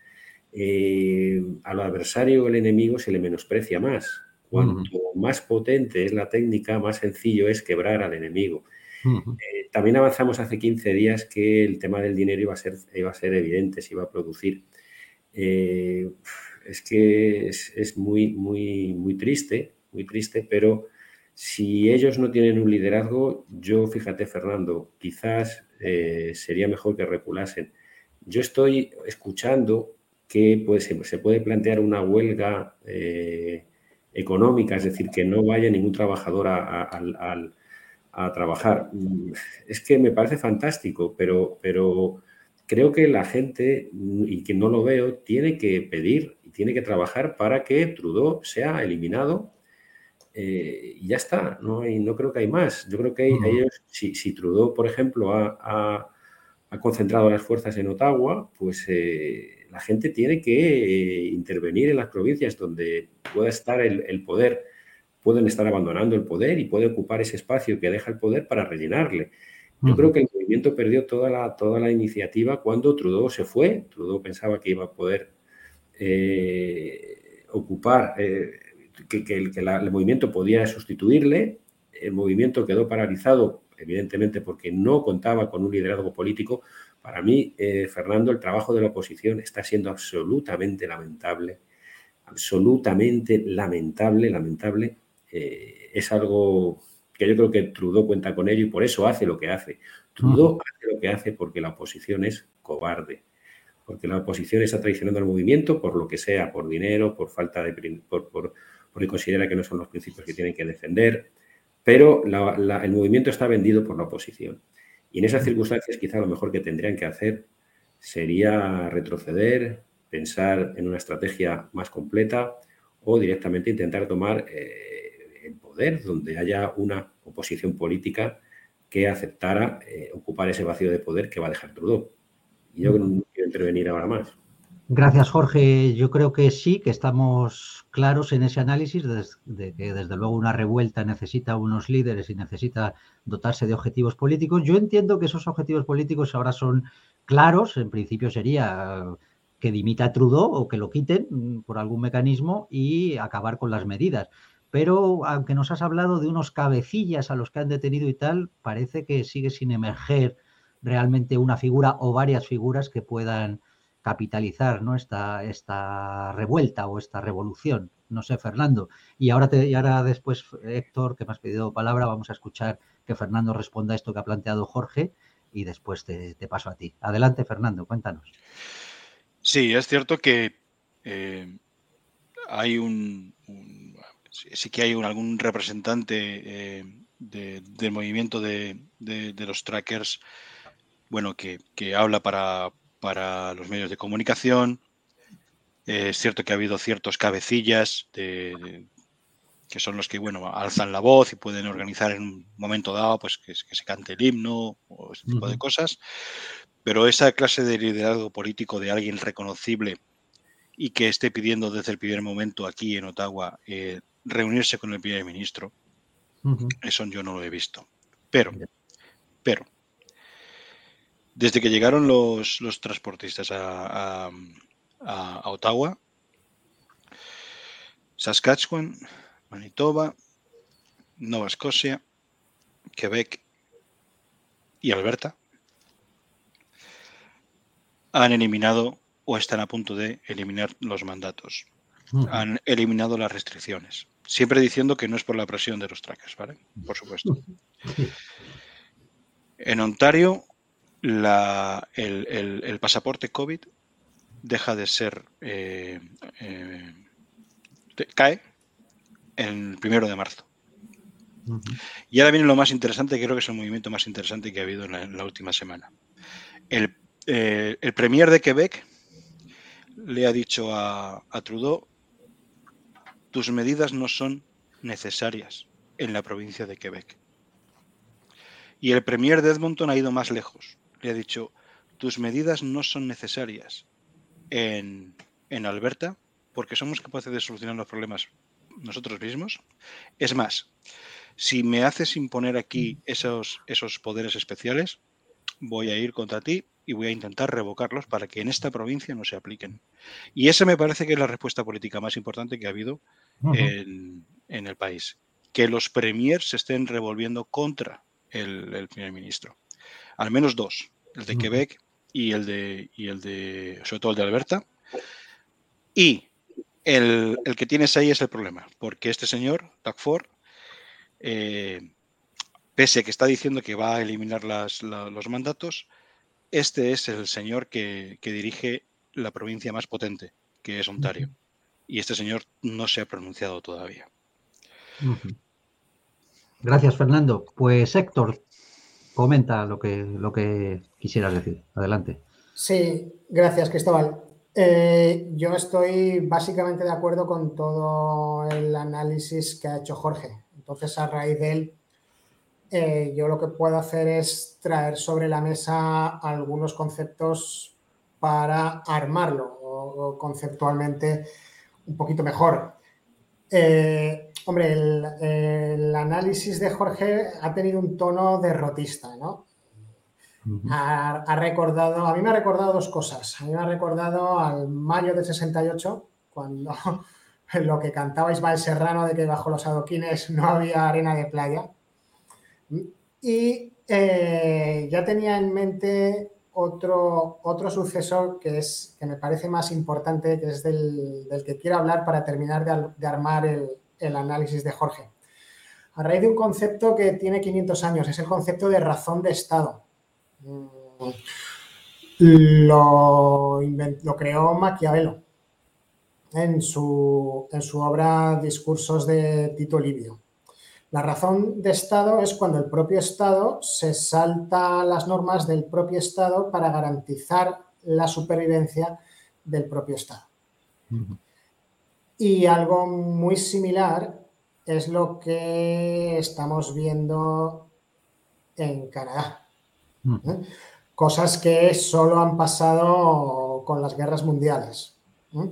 eh, al adversario o el enemigo se le menosprecia más. Cuanto más potente es la técnica, más sencillo es quebrar al enemigo. Eh, también avanzamos hace 15 días que el tema del dinero iba a ser, iba a ser evidente, se iba a producir es que es, muy, muy, muy triste, muy triste, pero si ellos no tienen un liderazgo, yo, fíjate, Fernando, quizás eh, sería mejor que reculasen. Yo estoy escuchando que pues, se, puede plantear una huelga eh, económica, es decir, que no vaya ningún trabajador a, trabajar. Es que me parece fantástico, pero, pero creo que la gente, y que no lo veo, tiene que pedir tiene que trabajar para que Trudeau sea eliminado eh, y ya está, no, no creo que hay más. Yo creo que ellos, si, Trudeau, por ejemplo, ha, concentrado las fuerzas en Ottawa, pues eh, la gente tiene que eh, intervenir en las provincias donde pueda estar el, poder. Pueden estar abandonando el poder y puede ocupar ese espacio que deja el poder para rellenarle. Yo creo que el movimiento perdió toda la, toda la iniciativa cuando Trudeau se fue. Trudeau pensaba que iba a poder eh, ocupar, eh, que, el, movimiento podía sustituirle. El movimiento quedó paralizado, evidentemente, porque no contaba con un liderazgo político. Para mí, eh, Fernando, el trabajo de la oposición está siendo absolutamente lamentable, absolutamente lamentable, lamentable. es algo que yo creo que Trudeau cuenta con ello y por eso hace lo que hace. Trudeau hace lo que hace porque la oposición es cobarde porque la oposición está traicionando al movimiento por lo que sea, por dinero, por falta de... por, por, porque considera que no son los principios que tienen que defender, pero el movimiento está vendido por la oposición. Y en esas circunstancias quizá lo mejor que tendrían que hacer sería retroceder, pensar en una estrategia más completa o directamente intentar tomar eh, el poder donde haya una oposición política que aceptara eh, ocupar ese vacío de poder que va a dejar Trudeau. Y yo no quiero intervenir ahora más. Gracias, Jorge. Yo creo que sí, que estamos claros en ese análisis de, que desde luego una revuelta necesita unos líderes y necesita dotarse de objetivos políticos. Yo entiendo que esos objetivos políticos ahora son claros. En principio sería que dimita Trudeau o que lo quiten por algún mecanismo y acabar con las medidas. Pero aunque nos has hablado de unos cabecillas a los que han detenido y tal, parece que sigue sin emerger realmente una figura o varias figuras que puedan capitalizar ¿no? esta, esta revuelta o esta revolución. No sé, Fernando. Y ahora, te, y ahora después, Héctor, que me has pedido palabra, vamos a escuchar que Fernando responda a esto que ha planteado Jorge y después te, paso a ti. Adelante, Fernando, cuéntanos. Sí, es cierto que eh, hay un, sí que hay algún representante eh, del movimiento de, de, los trackers bueno, que, habla para, los medios de comunicación. es cierto que ha habido ciertos cabecillas de, que son los que, bueno, alzan la voz y pueden organizar en un momento dado, pues que, se cante el himno o ese tipo de cosas. Pero esa clase de liderazgo político de alguien reconocible y que esté pidiendo desde el primer momento aquí en Ottawa eh, reunirse con el primer ministro, eso yo no lo he visto. Pero, pero, desde que llegaron los, transportistas a, Ottawa, Saskatchewan, Manitoba, Nueva Escocia, Quebec y Alberta han eliminado o están a punto de eliminar los mandatos. Han eliminado las restricciones. Siempre diciendo que no es por la presión de los trackers, ¿vale? Por supuesto. En Ontario, la- el, el- el pasaporte COVID deja de ser. eh, eh, te- cae el primero de marzo. Y ahora viene lo más interesante, creo que es el movimiento más interesante que ha habido en la, en la última semana. El, eh, el premier de Quebec le ha dicho a, a Trudeau, tus medidas no son necesarias en la provincia de Quebec. Y el premier de Edmonton ha ido más lejos. Le ha dicho, tus medidas no son necesarias en, en Alberta porque somos capaces de solucionar los problemas nosotros mismos. Es más, si me haces imponer aquí esos, esos poderes especiales, voy a ir contra ti y voy a intentar revocarlos para que en esta provincia no se apliquen. Y esa me parece que es la respuesta política más importante que ha habido en, en el país. Que los premiers se estén revolviendo contra el, el primer ministro. Al menos dos, el de. Quebec y el de, y el de, sobre todo el de Alberta. Y el, el que tienes ahí es el problema, porque este señor, Doug Ford, eh, pese a que está diciendo que va a eliminar las- la- los mandatos, este es el señor que, que dirige la provincia más potente, que es Ontario. Y este señor no se ha pronunciado todavía. Gracias, Fernando. Pues Héctor, comenta lo que, lo que quisieras decir. Adelante. Sí, gracias, Cristóbal. Eh, yo estoy básicamente de acuerdo con todo el análisis que ha hecho Jorge. Entonces, a raíz de él, eh, yo lo que puedo hacer es traer sobre la mesa algunos conceptos para armarlo conceptualmente un poquito mejor. Eh, hombre, el, el análisis de Jorge ha tenido un tono derrotista, ¿no? Ha, ha recordado, a mí me ha recordado dos cosas. A mí me ha recordado al mayo del 68, cuando lo que cantaba Ismael Serrano de que bajo los adoquines no había arena de playa. Y eh, ya tenía en mente otro, otro suceso que, es, que me parece más importante, que es del, del que quiero hablar para terminar de armar el, el análisis de Jorge. A raíz de un concepto que tiene 500 años, es el concepto de razón de Estado. Mm, Lo, lo creó Maquiavelo en su, en su obra Discursos de Tito Livio. La razón de Estado es cuando el propio Estado se salta las normas del propio Estado para garantizar la supervivencia del propio Estado. Y algo muy similar es lo que estamos viendo en Canadá. Ujú. ¿eh? Cosas que solo han pasado con las guerras mundiales. ¿eh?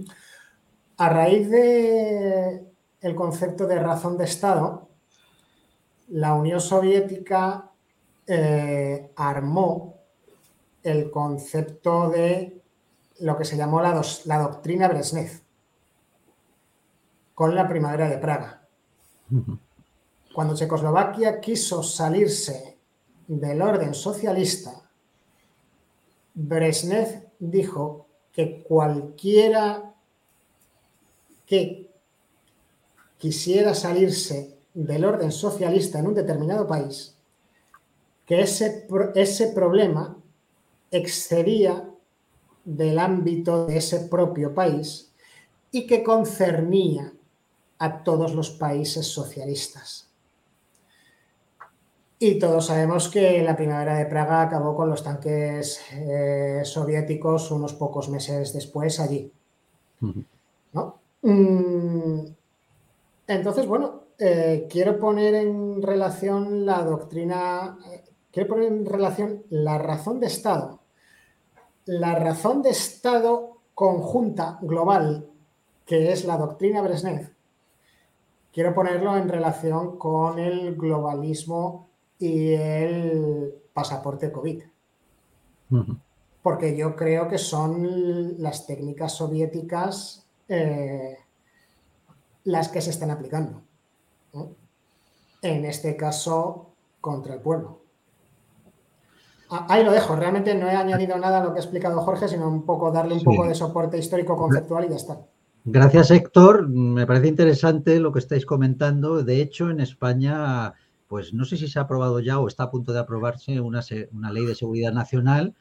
A raíz de el concepto de razón de Estado, la Unión Soviética eh, armó el concepto de lo que se llamó la, dos- la doctrina Brezhnev con la primavera de Praga. Cuando Checoslovaquia quiso salirse del orden socialista, Brezhnev dijo que cualquiera que quisiera salirse del orden socialista en un determinado país, que ese, ese problema excedía del ámbito de ese propio país y que concernía a todos los países socialistas. Y todos sabemos que la primavera de Praga acabó con los tanques eh, soviéticos unos pocos meses después allí. ¿no? Mm, Entonces, bueno, eh, quiero poner en relación la doctrina, eh, quiero poner en relación la razón de Estado. La razón de Estado conjunta, global, que es la doctrina Brezhnev, quiero ponerlo en relación con el globalismo y el pasaporte COVID porque yo creo que son las técnicas soviéticas eh, las que se están aplicando. ¿no? En este caso, contra el pueblo. Ah, Ahí lo dejo, realmente no he añadido nada a lo que ha explicado Jorge, sino un poco darle un Sí. poco de soporte histórico conceptual y ya está. Gracias, Héctor. Me parece interesante lo que estáis comentando. De hecho, en España, pues no sé si se ha aprobado ya o está a punto de aprobarse una, una ley de seguridad nacional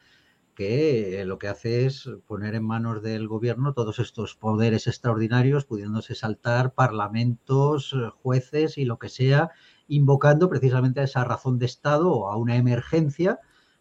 que lo que hace es poner en manos del gobierno todos estos poderes extraordinarios, pudiéndose saltar parlamentos, jueces y lo que sea, invocando precisamente a esa razón de Estado o a una emergencia,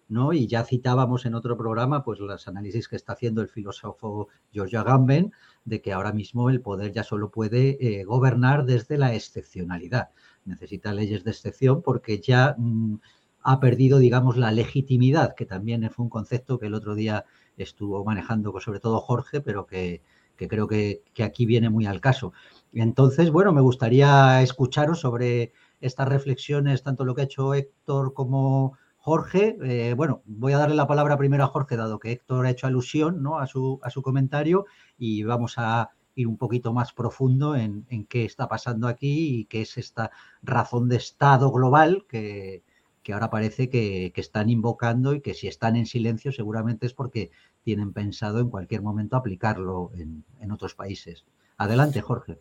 ¿no? Y ya citábamos en otro programa, pues los análisis que está haciendo el filósofo George Agamben, de que ahora mismo el poder ya solo puede eh, gobernar desde la excepcionalidad. Necesita leyes de excepción porque ya mm, ha perdido, digamos, la legitimidad, que también fue un concepto que el otro día estuvo manejando sobre todo Jorge, pero que, creo que, aquí viene muy al caso. Entonces, bueno, me gustaría escucharos sobre estas reflexiones, tanto lo que ha hecho Héctor como Jorge. Eh, bueno, voy a darle la palabra primero a Jorge, dado que Héctor ha hecho alusión ¿no? a, su, a su comentario, y vamos a ir un poquito más profundo en, en qué está pasando aquí y qué es esta razón de Estado global que, que ahora parece que, están invocando y que si están en silencio seguramente es porque tienen pensado en cualquier momento aplicarlo en, otros países. Adelante, Jorge.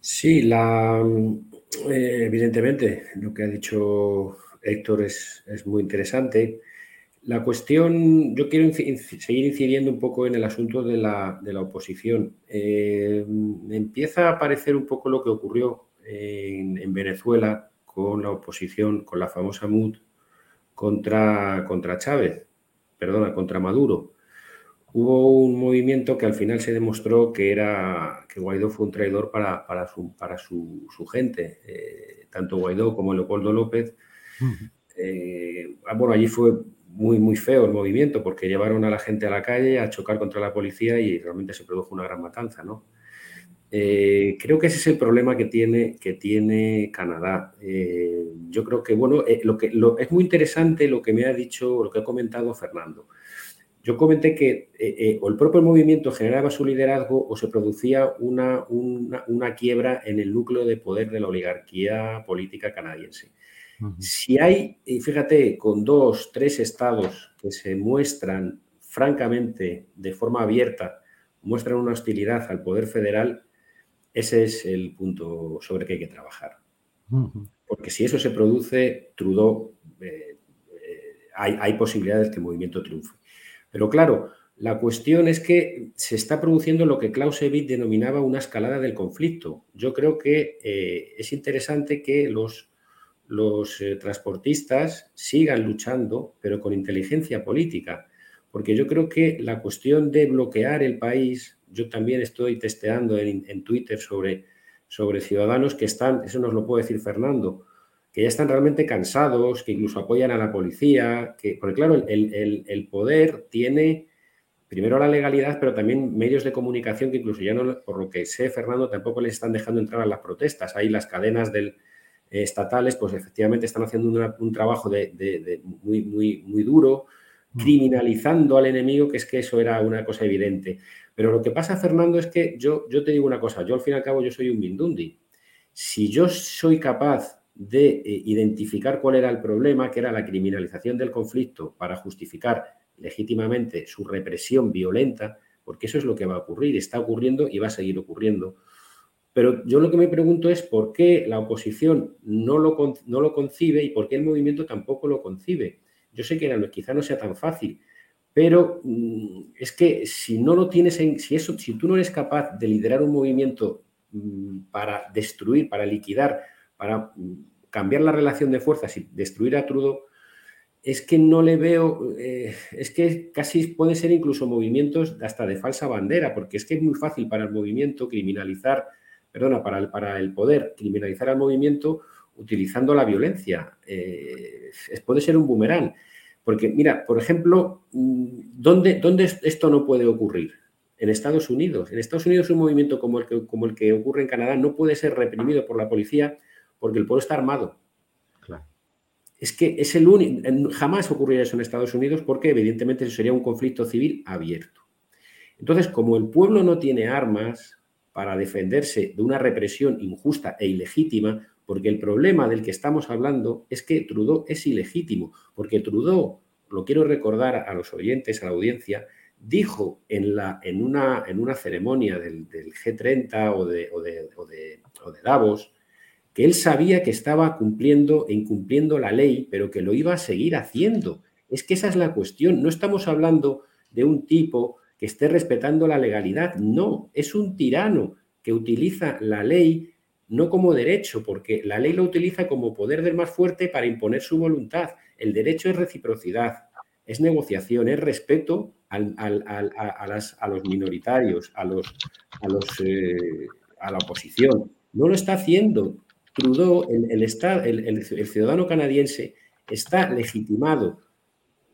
Sí, la, eh, evidentemente lo que ha dicho Héctor es, muy interesante. La cuestión, yo quiero seguir incidiendo un poco en el asunto de la, oposición. Eh, empieza a aparecer un poco lo que ocurrió en Venezuela con la oposición, con la famosa MUD contra, contra Chávez, perdona, contra Maduro. Hubo un movimiento que al final se demostró que era que Guaidó fue un traidor para, para, su, para su, gente, eh, tanto Guaidó como Leopoldo López. Eh, ah, bueno, allí fue muy, muy feo el movimiento porque llevaron a la gente a la calle a chocar contra la policía y realmente se produjo una gran matanza, ¿no? Eh, creo que ese es el problema que tiene, que tiene Canadá. Eh, yo creo que, bueno, lo que, es muy interesante lo que me ha dicho, lo que ha comentado Fernando. Yo comenté que o el propio movimiento generaba su liderazgo o se producía una, una, quiebra en el núcleo de poder de la oligarquía política canadiense. Si hay, fíjate, con dos, tres estados que se muestran francamente, de forma abierta, muestran una hostilidad al poder federal, ese es el punto sobre que hay que trabajar. Porque si eso se produce, Trudeau, eh, eh, hay, hay, posibilidades de que el movimiento triunfe. Pero claro, la cuestión es que se está produciendo lo que Clausewitz denominaba una escalada del conflicto. Yo creo que eh, es interesante que los, los transportistas sigan luchando, pero con inteligencia política. Porque yo creo que la cuestión de bloquear el país yo también estoy testeando en, Twitter sobre, sobre ciudadanos que están, eso nos lo puede decir Fernando, que ya están realmente cansados, que incluso apoyan a la policía, que, porque claro, el, poder tiene primero la legalidad, pero también medios de comunicación que incluso ya no, por lo que sé, Fernando, tampoco les están dejando entrar a las protestas. Ahí las cadenas del, eh, estatales, pues efectivamente están haciendo un trabajo de, muy, muy, muy duro, mm. criminalizando al enemigo, que es que eso era una cosa evidente. Pero lo que pasa, Fernando, es que yo, yo te digo una cosa, yo al fin y al cabo yo soy un Mindundi. Si yo soy capaz de eh, identificar cuál era el problema, que era la criminalización del conflicto para justificar legítimamente su represión violenta, porque eso es lo que va a ocurrir, está ocurriendo y va a seguir ocurriendo. Pero yo lo que me pregunto es por qué la oposición no lo, no lo concibe y por qué el movimiento tampoco lo concibe. Yo sé que quizá no sea tan fácil, pero mm, es que si no lo tienes en, si eso, si tú no eres capaz de liderar un movimiento mm, para destruir, para liquidar, para mm, cambiar la relación de fuerzas y destruir a Trudeau, es que no le veo, eh, es que casi pueden ser incluso movimientos hasta de falsa bandera, porque es que es muy fácil para el movimiento criminalizar, perdona, para el, para el poder criminalizar al movimiento utilizando la violencia. Eh, puede ser un boomerang. Porque, mira, por ejemplo, mm, ¿dónde, ¿dónde, esto no puede ocurrir? En Estados Unidos. En Estados Unidos un movimiento como el, que, como el que ocurre en Canadá no puede ser reprimido por la policía porque el pueblo está armado. Claro. Es que es el único, jamás ocurriría eso en Estados Unidos porque evidentemente eso sería un conflicto civil abierto. Entonces, como el pueblo no tiene armas para defenderse de una represión injusta e ilegítima, porque el problema del que estamos hablando es que Trudeau es ilegítimo, porque Trudeau, lo quiero recordar a los oyentes, a la audiencia, dijo en, una ceremonia del, G30 o de, o, de, o, de, o de Davos que él sabía que estaba cumpliendo e incumpliendo la ley, pero que lo iba a seguir haciendo. Es que esa es la cuestión. No estamos hablando de un tipo que esté respetando la legalidad. No, es un tirano que utiliza la ley no como derecho, porque la ley lo utiliza como poder del más fuerte para imponer su voluntad. El derecho es reciprocidad, es negociación, es respeto a, los minoritarios, a, los, eh, a la oposición. No lo está haciendo. Trudeau, el, el, ciudadano canadiense, está legitimado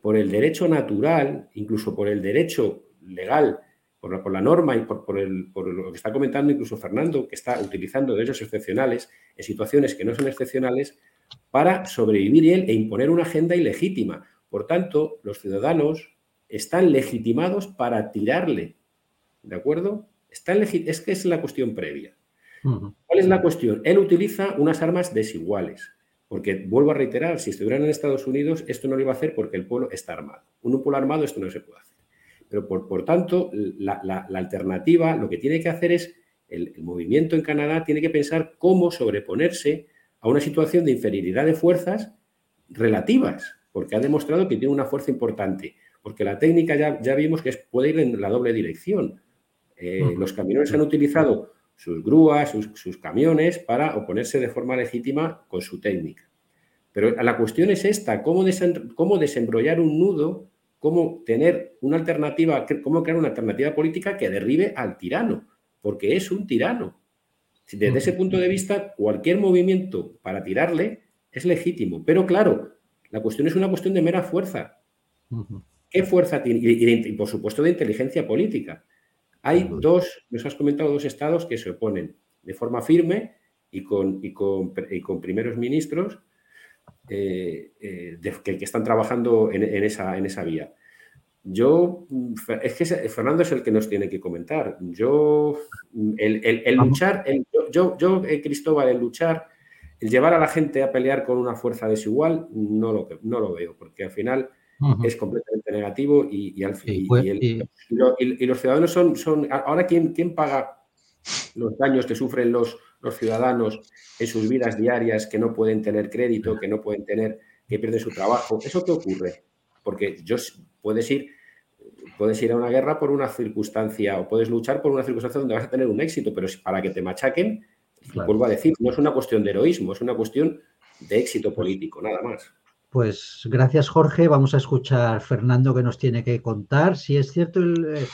por el derecho natural, incluso por el derecho legal, por la, por la norma y por, por, lo que está comentando incluso Fernando, que está utilizando derechos excepcionales en situaciones que no son excepcionales para sobrevivir él e imponer una agenda ilegítima. Por tanto, los ciudadanos están legitimados para tirarle. ¿De acuerdo? Están es que es la cuestión previa. ¿Cuál es la cuestión? Él utiliza unas armas desiguales. Porque, vuelvo a reiterar, si estuvieran en Estados Unidos, esto no lo iba a hacer porque el pueblo está armado. Un pueblo armado esto no se puede hacer. Pero, por, tanto, la, alternativa, lo que tiene que hacer es, el, movimiento en Canadá tiene que pensar cómo sobreponerse a una situación de inferioridad de fuerzas relativas, porque ha demostrado que tiene una fuerza importante. Porque la técnica ya, ya vimos que puede ir en la doble dirección. Eh, los camiones han utilizado sus grúas, sus, camiones, para oponerse de forma legítima con su técnica. Pero la cuestión es esta, cómo, cómo desembrollar un nudo, cómo tener una alternativa, cómo crear una alternativa política que derribe al tirano, porque es un tirano. Desde ese punto de vista, cualquier movimiento para tirarle es legítimo. Pero claro, la cuestión es una cuestión de mera fuerza. ¿Qué fuerza tiene? y, por supuesto de inteligencia política. Hay dos, nos has comentado, dos estados que se oponen de forma firme y con, y con, primeros ministros eh, eh, que, están trabajando en, esa, en esa vía. Yo, es que Fernando es el que nos tiene que comentar. Yo, el, luchar, yo, yo, eh, Cristóbal, el luchar, el llevar a la gente a pelear con una fuerza desigual, no lo, no lo veo, porque al final es completamente negativo y, al fin, y, los ciudadanos son, son ahora ¿quién, quién paga los daños que sufren los, los ciudadanos en sus vidas diarias que no pueden tener crédito, que no pueden tener, que pierden su trabajo. ¿Eso qué ocurre? Porque yo, puedes ir, puedes ir a una guerra por una circunstancia o puedes luchar por una circunstancia donde vas a tener un éxito, pero para que te machaquen, vuelvo a decir, no es una cuestión de heroísmo, es una cuestión de éxito político, nada más. Pues gracias, Jorge. Vamos a escuchar Fernando que nos tiene que contar. Si es cierto, eh,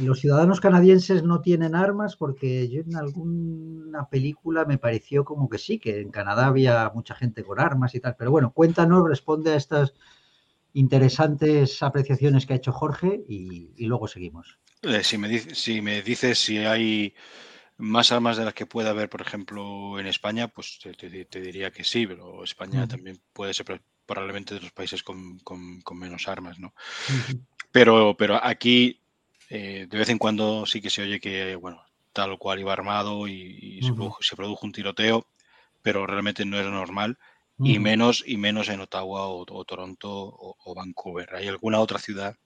los ciudadanos canadienses no tienen armas, porque yo en alguna película me pareció como que sí, que en Canadá había mucha gente con armas y tal. Pero bueno, cuéntanos, responde a estas interesantes apreciaciones que ha hecho Jorge y, luego seguimos. Eh, si, me, si me dices si hay más armas de las que pueda haber, por ejemplo, en España, pues te, diría que sí, pero España también puede ser probablemente de los países con, menos armas, ¿no? pero, pero aquí eh, de vez en cuando sí que se oye que, bueno, tal o cual iba armado y, se, produjo, un tiroteo, pero realmente no era normal. Y menos, y menos en Ottawa o, Toronto o Vancouver. Hay alguna otra ciudad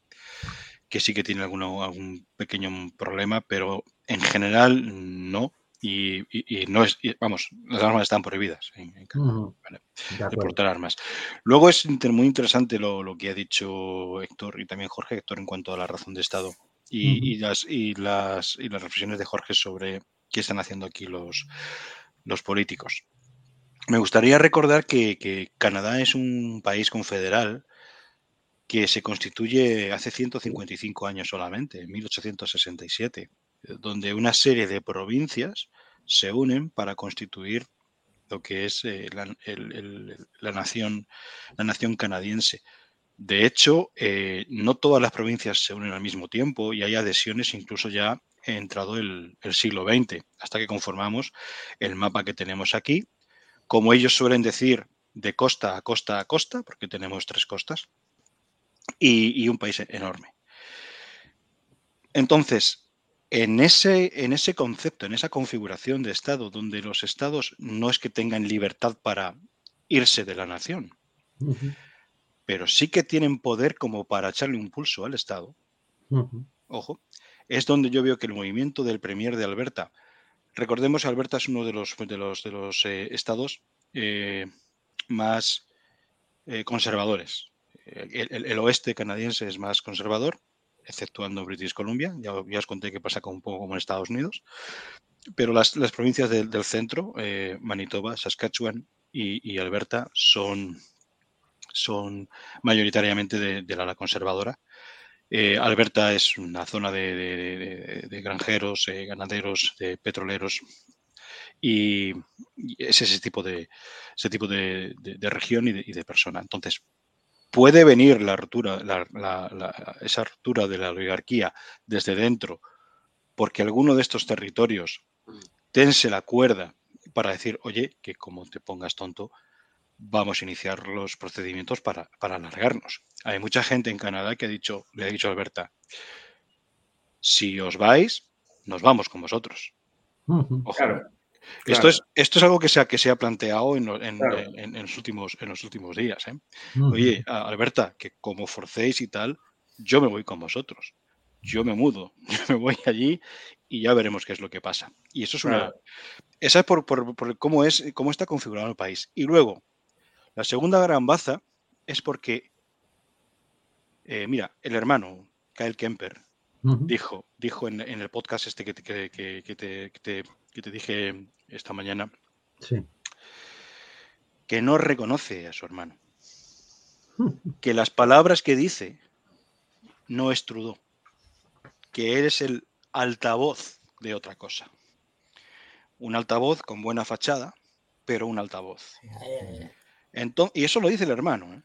que sí que tiene alguno, algún pequeño problema, pero en general no. Y, no es, vamos, las armas están prohibidas en, de portar armas. Luego es muy interesante lo, que ha dicho Héctor y también Jorge, Héctor, en cuanto a la razón de Estado y, las, y, las, y las reflexiones de Jorge sobre qué están haciendo aquí los, los políticos. Me gustaría recordar que, Canadá es un país confederal que se constituye hace 155 años solamente, en 1867, donde una serie de provincias se unen para constituir lo que es eh, la, nación, la nación canadiense. De hecho, eh, no todas las provincias se unen al mismo tiempo y hay adhesiones incluso ya entrado el, siglo XX, hasta que conformamos el mapa que tenemos aquí. Como ellos suelen decir, de costa a costa a costa, porque tenemos tres costas, y, un país enorme. Entonces, en ese, en ese concepto, en esa configuración de Estado, donde los Estados no es que tengan libertad para irse de la nación, pero sí que tienen poder como para echarle un pulso al Estado, ojo, es donde yo veo que el movimiento del Premier de Alberta, recordemos que Alberta es uno de los, de los, de los eh, estados eh, más eh, conservadores. El, el- el oeste canadiense es más conservador, exceptuando British Columbia, ya, ya os conté que pasa como un poco como en Estados Unidos, pero las, las provincias del, del centro, Manitoba, Saskatchewan y, y Alberta, son, son mayoritariamente de, ala conservadora. Eh, Alberta es una zona de, de- granjeros, eh, ganaderos, de petroleros y, es ese tipo de, ese tipo de, región y de, persona. Entonces, puede venir la ruptura, la- la- la- esa ruptura de la oligarquía desde dentro, porque alguno de estos territorios tense la cuerda para decir, oye, que como te pongas tonto, vamos a iniciar los procedimientos para, para alargarnos. Hay mucha gente en Canadá que ha dicho, le ha dicho a Alberta, si os vais, nos vamos con vosotros. Ujú. Ojo. Claro. Esto, claro. es, esto es algo que se ha, que se ha planteado en, en- Claro. en- en los, últimos, en los últimos días. ¿eh? Oye, Alberta, que como forcéis y tal, yo me voy con vosotros. Yo me mudo, yo me voy allí y ya veremos qué es lo que pasa. Y eso es una. Esa es por, por- por cómo es, cómo está configurado el país. Y luego, la segunda gran baza es porque, eh, mira, el hermano, Kyle Kemper, dijo, dijo en, en el podcast este que te, que- que- que te- que te- que te dije esta mañana, Sí. que no reconoce a su hermano. Que las palabras que dice no es Trudeau. Que eres el altavoz de otra cosa. Un altavoz con buena fachada, pero un altavoz. Y eso lo dice el hermano. ¿eh?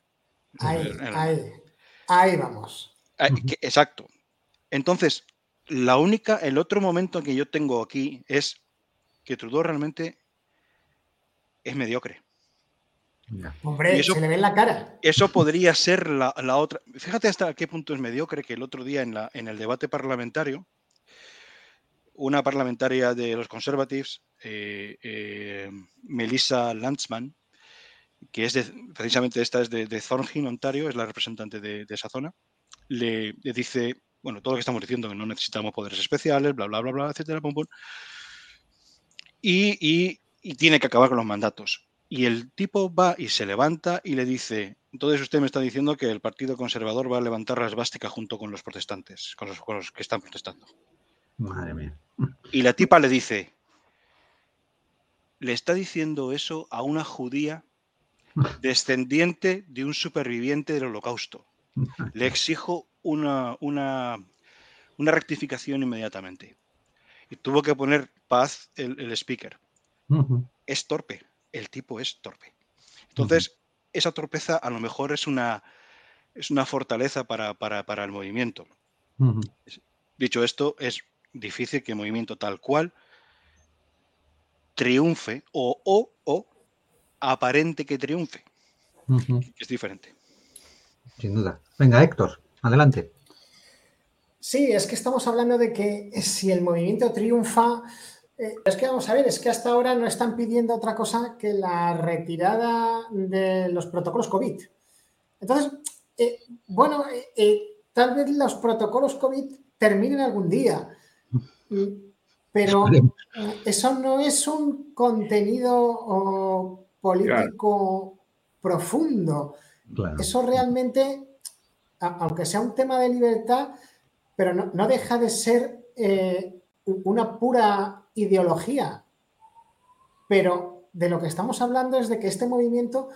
ahí, El- el- ahí, ahí vamos. Ah, que- exacto. Entonces, la única, el otro momento que yo tengo aquí es que Trudeau realmente es mediocre. Hombre, eso- se le ve en la cara. Eso podría ser la, la otra. Fíjate hasta qué punto es mediocre que el otro día en, la, en el debate parlamentario, una parlamentaria de los Conservatives, eh, eh, Melissa Landsman, que es de, precisamente esta es de, de Thornhill, Ontario, es la representante de, de esa zona, le, le dice, bueno, todo lo que estamos diciendo, que no necesitamos poderes especiales, bla, bla, bla, bla, etcétera, pum, pum. Y, y- y tiene que acabar con los mandatos. Y el tipo va y se levanta y le dice, entonces usted me está diciendo que el Partido Conservador va a levantar la esvástica junto con los protestantes, con los, con los que están protestando. Madre mía. Y la tipa le dice, le está diciendo eso a una judía descendiente de un superviviente del holocausto. Le exijo una, una, una rectificación inmediatamente. Y tuvo que poner paz el, el speaker. Es torpe, el tipo es torpe. Entonces, esa torpeza a lo mejor es una, es una fortaleza para, para, para el movimiento. Dicho esto, es difícil que el movimiento tal cual triunfe o, o, o aparente que triunfe, es diferente. Sin duda. Venga, Héctor, adelante. Sí, es que estamos hablando de que si el movimiento triunfa, eh, es que vamos a ver, es que hasta ahora no están pidiendo otra cosa que la retirada de los protocolos COVID. Entonces, eh, bueno, eh, eh, tal vez los protocolos COVID terminen algún día, Mm, pero eh, eso no es un contenido oh, político profundo. Claro. Eso realmente, aunque sea un tema de libertad, pero no, no deja de ser eh, una pura ideología. Pero de lo que estamos hablando es de que este movimiento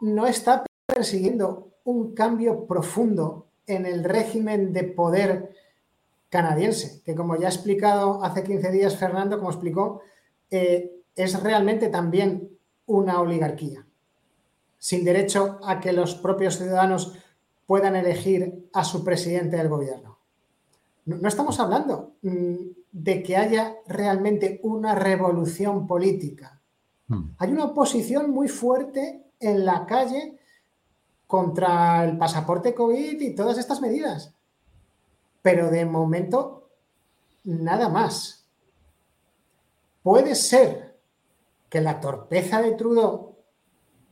no está persiguiendo un cambio profundo en el régimen de poder canadiense, que como ya ha explicado hace 15 días Fernando, como explicó, eh, es realmente también una oligarquía sin derecho a que los propios ciudadanos puedan elegir a su presidente del gobierno. No, estamos hablando mm, de que haya realmente una revolución política. Mm. Hay una oposición muy fuerte en la calle contra el pasaporte COVID y todas estas medidas. Pero de momento, nada más. Puede ser que la torpeza de Trudeau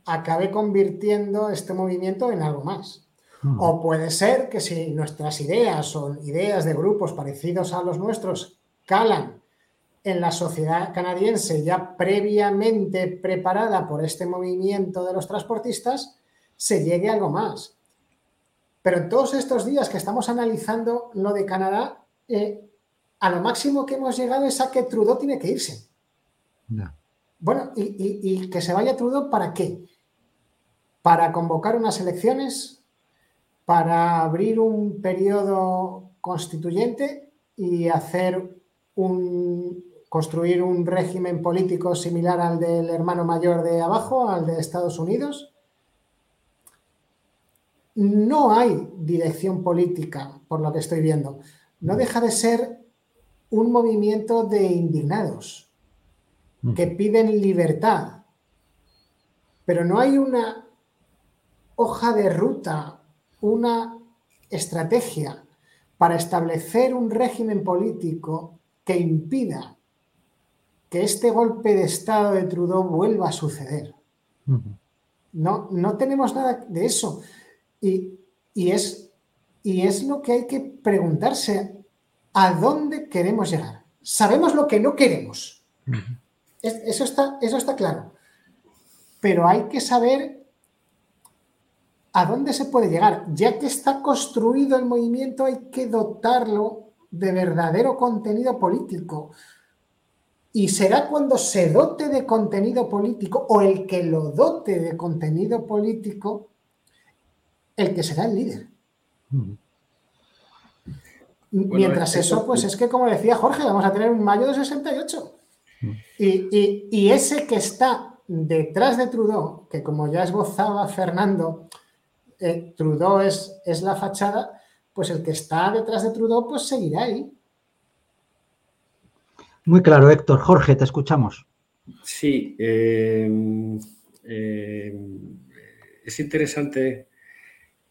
acabe convirtiendo este movimiento en algo más. Mm. O puede ser que si nuestras ideas son ideas de grupos parecidos a los nuestros calan en la sociedad canadiense ya previamente preparada por este movimiento de los transportistas, se llegue a algo más. Pero en todos estos días que estamos analizando lo de Canadá, eh, a lo máximo que hemos llegado es a que Trudeau tiene que irse. Ya. Bueno, y, que se vaya Trudeau para qué? Para convocar unas elecciones, para abrir un periodo constituyente y hacer un construir un régimen político similar al del hermano mayor de abajo, al de Estados Unidos. No hay dirección política, por lo que estoy viendo. No deja de ser un movimiento de indignados que piden libertad, pero no hay una hoja de ruta, una estrategia para establecer un régimen político que impida que este golpe de Estado de Trudeau vuelva a suceder. No, no tenemos nada de eso. Y, y es, y es lo que hay que preguntarse, ¿a dónde queremos llegar? Sabemos lo que no queremos. Eso está, eso está claro. Pero hay que saber a dónde se puede llegar. Ya que está construido el movimiento, hay que dotarlo de verdadero contenido político. Y será cuando se dote de contenido político o el que lo dote de contenido político el que será el líder. Ujú. Mientras eso, pues es que como decía Jorge, vamos a tener un mayo de 68. Y, y- y ese que está detrás de Trudeau, que como ya esbozaba Fernando, eh, Trudeau es, es la fachada, pues el que está detrás de Trudeau, pues seguirá ahí. Muy claro, Héctor. Jorge, te escuchamos. Sí, eh, eh, es interesante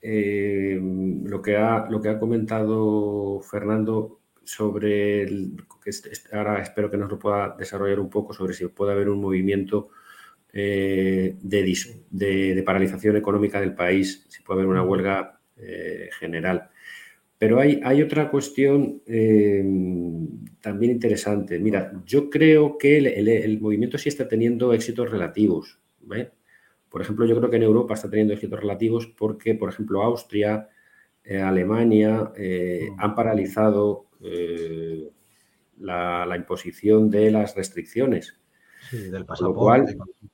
eh, lo, que ha, lo que ha comentado Fernando sobre, el, que ahora espero que nos lo pueda desarrollar un poco, sobre si puede haber un movimiento eh, de, de- de paralización económica del país, si puede haber una huelga eh, general. Pero hay, hay otra cuestión eh, también interesante. Mira, yo creo que el, el- el movimiento sí está teniendo éxitos relativos. Por ejemplo, yo creo que en Europa está teniendo éxitos relativos porque, por ejemplo, Austria, eh, Alemania eh, han paralizado eh, la, la imposición de las restricciones. Sí, del Con lo cual,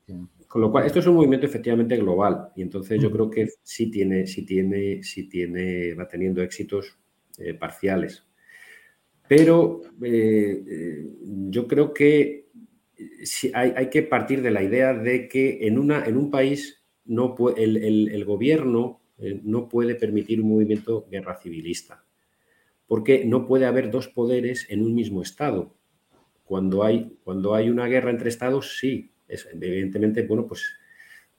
Sí. con lo cual, esto es un movimiento efectivamente global y entonces yo Mm. creo que sí tiene, sí tiene, sí tiene, va teniendo éxitos eh, parciales. Pero yo creo que sí hay, hay que partir de la idea de que en, una, en un país no pue- el, el- el gobierno eh, no puede permitir un movimiento guerra civilista, porque no puede haber dos poderes en un mismo Estado. Cuando hay, cuando hay una guerra entre Estados, sí, es, evidentemente, bueno, pues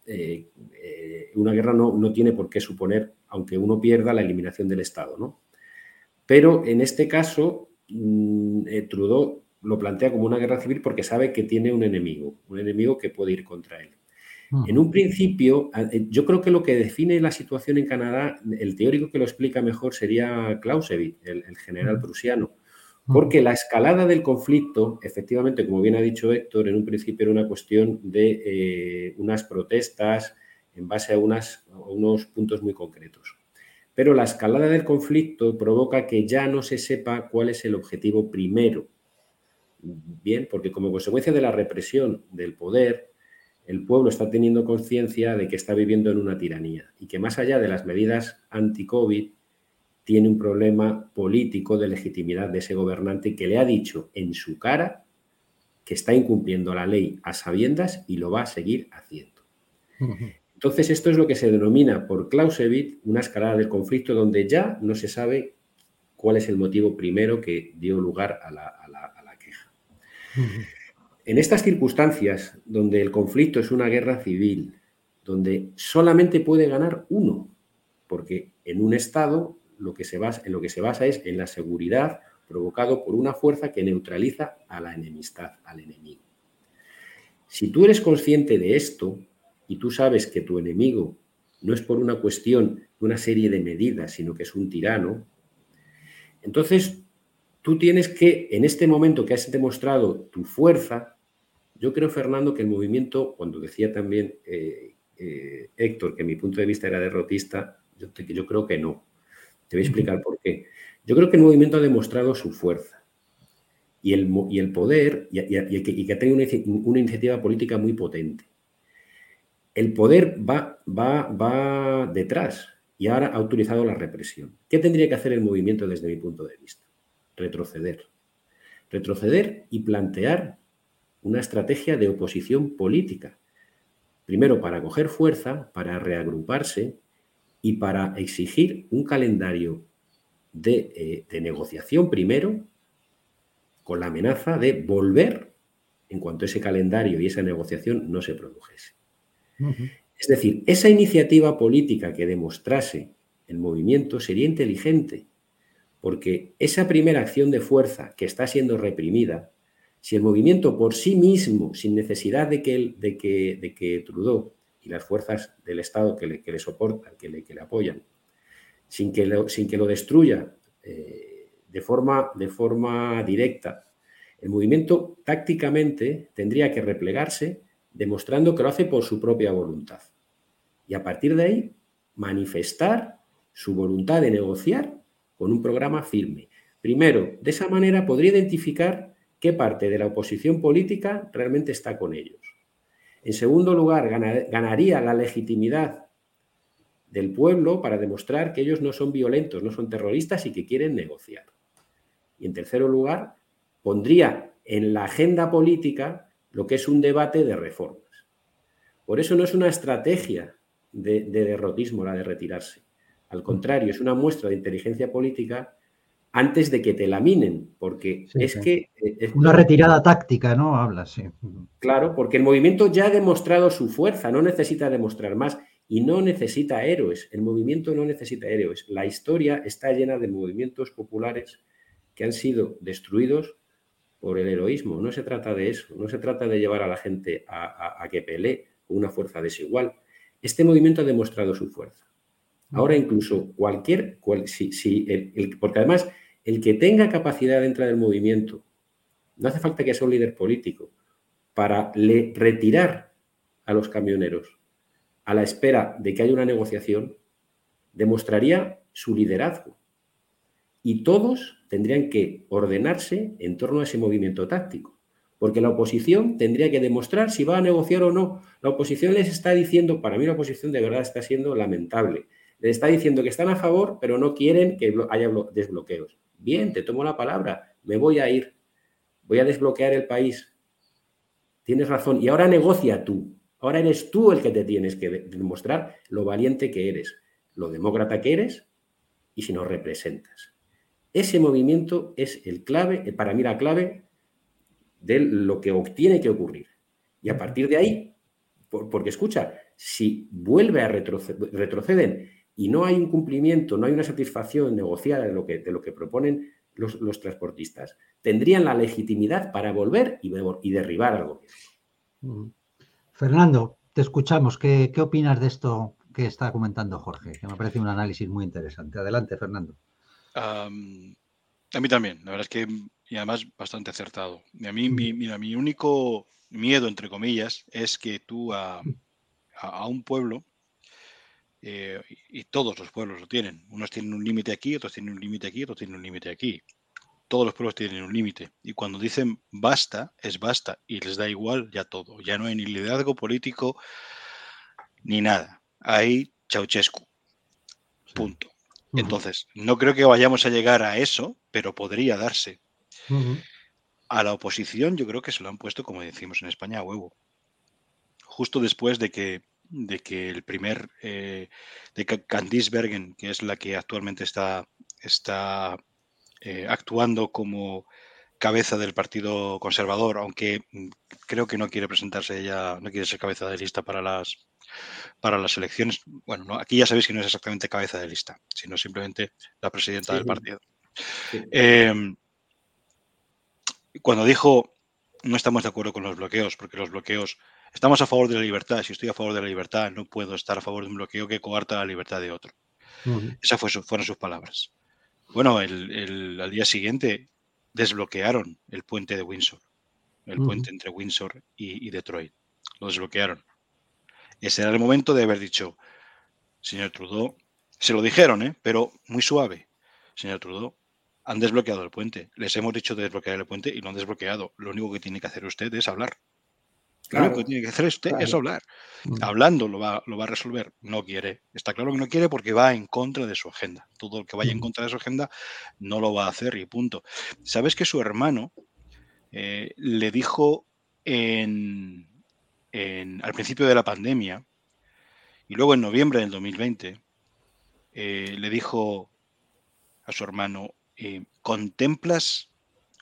eh, eh, una guerra no, no tiene por qué suponer, aunque uno pierda, la eliminación del Estado, ¿no? Pero en este caso, mm, Trudeau lo plantea como una guerra civil porque sabe que tiene un enemigo, un enemigo que puede ir contra él. En un principio, eh, yo creo que lo que define la situación en Canadá, el teórico que lo explica mejor sería Clausewitz, el, el general prusiano, porque la escalada del conflicto, efectivamente, como bien ha dicho Héctor, en un principio era una cuestión de eh, unas protestas en base a, unas- a unos puntos muy concretos. Pero la escalada del conflicto provoca que ya no se sepa cuál es el objetivo primero. Bien, porque como consecuencia de la represión del poder, el pueblo está teniendo conciencia de que está viviendo en una tiranía y que más allá de las medidas anti-COVID, tiene un problema político de legitimidad de ese gobernante que le ha dicho en su cara que está incumpliendo la ley a sabiendas y lo va a seguir haciendo. Entonces, esto es lo que se denomina por Clausewitz una escalada del conflicto donde ya no se sabe cuál es el motivo primero que dio lugar a la, a la- a la queja. En estas circunstancias, donde el conflicto es una guerra civil, donde solamente puede ganar uno, porque en un Estado lo que se basa, en lo que se basa es en la seguridad provocado por una fuerza que neutraliza a la enemistad, al enemigo. Si tú eres consciente de esto y tú sabes que tu enemigo no es por una cuestión de una serie de medidas, sino que es un tirano, entonces tú tienes que, en este momento que has demostrado tu fuerza, yo creo, Fernando, que el movimiento, cuando decía también eh, eh, Héctor que mi punto de vista era derrotista, yo, yo creo que no. Te voy a explicar por qué. Yo creo que el movimiento ha demostrado su fuerza y el, y el poder y, que, ha tenido una, iniciativa política muy potente. El poder va, va, va detrás y ahora ha utilizado la represión. ¿Qué tendría que hacer el movimiento desde mi punto de vista? Retroceder. Retroceder y plantear una estrategia de oposición política. Primero, para coger fuerza, para reagruparse y para exigir un calendario de, eh, de negociación primero con la amenaza de volver en cuanto ese calendario y esa negociación no se produjese. Es decir, esa iniciativa política que demostrase el movimiento sería inteligente, porque esa primera acción de fuerza que está siendo reprimida, si el movimiento por sí mismo, sin necesidad de que, de que, de que Trudeau y las fuerzas del Estado que le, que le soportan, que le, que le apoyan, sin que lo, sin que lo destruya eh, de forma, de forma directa. El movimiento tácticamente tendría que replegarse demostrando que lo hace por su propia voluntad. Y a partir de ahí, manifestar su voluntad de negociar con un programa firme. Primero, de esa manera podría identificar qué parte de la oposición política realmente está con ellos. En segundo lugar, ganaría la legitimidad del pueblo para demostrar que ellos no son violentos, no son terroristas y que quieren negociar. Y en tercer lugar, pondría en la agenda política lo que es un debate de reformas. Por eso no es una estrategia de, derrotismo la de retirarse. Al contrario, es una muestra de inteligencia política antes de que te laminen, porque es que... Eh, es una retirada táctica, ¿no? Habla, sí. Claro, porque el movimiento ya ha demostrado su fuerza, no necesita demostrar más y no necesita héroes. El movimiento no necesita héroes. La historia está llena de movimientos populares que han sido destruidos por el heroísmo. No se trata de eso, no se trata de llevar a la gente a, que pelee con una fuerza desigual. Este movimiento ha demostrado su fuerza. Ahora incluso cualquier, si, el, porque además el que tenga capacidad dentro del movimiento, no hace falta que sea un líder político, para le, retirar a los camioneros a la espera de que haya una negociación, demostraría su liderazgo. Y todos tendrían que ordenarse en torno a ese movimiento táctico, porque la oposición tendría que demostrar si va a negociar o no. La oposición les está diciendo, para mí la oposición de verdad está siendo lamentable, les está diciendo que están a favor, pero no quieren que haya desbloqueos. Bien, te tomo la palabra, me voy a ir, voy a desbloquear el país. Tienes razón, y ahora negocia tú. Ahora eres tú el que te tienes que demostrar lo valiente que eres, lo demócrata que eres y si nos representas. Ese movimiento es el clave, para mí la clave de lo que tiene que ocurrir. Y a partir de ahí, porque escucha, si vuelve a retroceder, retroceden y no hay un cumplimiento, no hay una satisfacción negociada de lo que, de lo que proponen los, transportistas, tendrían la legitimidad para volver y, y derribar al gobierno. Fernando, te escuchamos. ¿Qué, ¿Qué, opinas de esto que está comentando Jorge? Que me parece un análisis muy interesante. Adelante, Fernando a mí también, la verdad es que, y además bastante acertado. Y a mí, mi, mira, mi único miedo, entre comillas, es que tú a, un pueblo, eh, y todos los pueblos lo tienen, unos tienen un límite aquí, otros tienen un límite aquí, otros tienen un límite aquí. Todos los pueblos tienen un límite. Y cuando dicen basta, es basta. Y les da igual ya todo. Ya no hay ni liderazgo político ni nada. Hay Ceausescu. Punto. Entonces, no creo que vayamos a llegar a eso, pero podría darse. A la oposición yo creo que se lo han puesto, como decimos en España, a huevo. Justo después de que, de que el primer, eh, de Candice Bergen, que es la que actualmente está, está eh, actuando como cabeza del Partido Conservador, aunque mm, creo que no quiere presentarse ella, no quiere ser cabeza de lista para las para las elecciones. Bueno, aquí ya sabéis que no es exactamente cabeza de lista, sino simplemente la presidenta del partido. Em, cuando dijo no estamos de acuerdo con los bloqueos, porque los bloqueos Estamos a favor de la libertad. Si estoy a favor de la libertad, no puedo estar a favor de un bloqueo que coarta la libertad de otro. Esas fueron sus palabras. Bueno, al día siguiente desbloquearon el puente de Windsor, el puente entre Windsor y, Detroit. Lo desbloquearon. Ese era el momento de haber dicho, señor Trudeau, se lo dijeron, ¿eh? pero muy suave. Señor Trudeau, han desbloqueado el puente. Les hemos dicho de desbloquear el puente y lo han desbloqueado. Lo único que tiene que hacer usted es hablar. Lo único que tiene que hacer usted es hablar. Mm. Hablando lo va, lo va, a resolver. No quiere. Está claro que no quiere porque va en contra de su agenda. Todo el que vaya en mm. contra de su agenda no lo va a hacer y punto. ¿Sabes que su hermano eh, le dijo en, al principio de la pandemia y luego en noviembre del 2020 eh, le dijo a su hermano, eh, ¿contemplas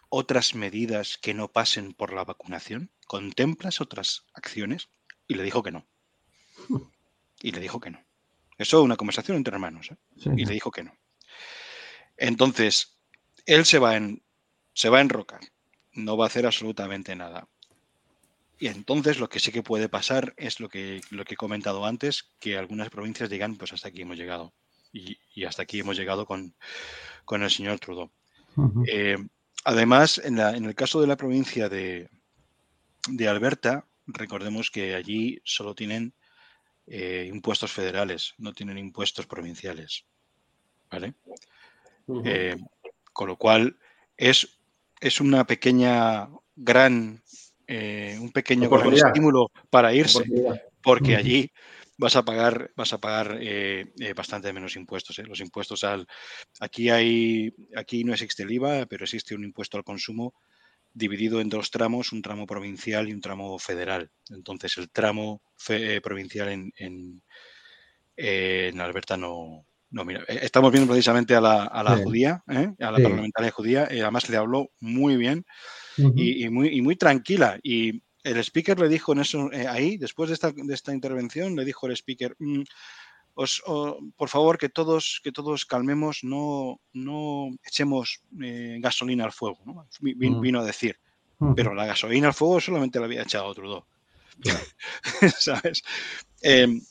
otras medidas que no pasen por la vacunación? ¿Contemplas otras acciones? Y le dijo que no. Y le dijo que no. Eso es una conversación entre hermanos. ¿eh? Y le dijo que no. Entonces, él se va, en, se va a enrocar. No va a hacer absolutamente nada. Y entonces lo que sí que puede pasar es lo que, lo que he comentado antes, que algunas provincias digan, pues hasta aquí hemos llegado. y hasta aquí hemos llegado con, con el señor Trudeau. Eh, además, en, el caso de la provincia de, Alberta, recordemos que allí solo tienen eh, impuestos federales, no tienen impuestos provinciales. ¿Vale? Eh, con lo cual es, es una pequeña gran un pequeño estímulo para irse, porque allí vas a pagar, vas a pagar eh, eh, bastante menos impuestos. ¿eh? Los impuestos al. Aquí hay. Aquí no existe el IVA, pero existe un impuesto al consumo dividido en dos tramos, un tramo provincial y un tramo federal. Entonces, el tramo provincial en, en, Alberta no, no, mira, estamos viendo precisamente a la, a la judía, a la parlamentaria judía, además le habló muy bien y, muy, y muy tranquila. Y el speaker le dijo en eso, eh, ahí, después de esta, de esta, intervención, le dijo el speaker, mm, os, por favor, que todos, que todos calmemos, no, no echemos eh, gasolina al fuego. Mm. Vino, a decir, pero la gasolina al fuego solamente la había echado Trudeau. ¿Sabes? Em,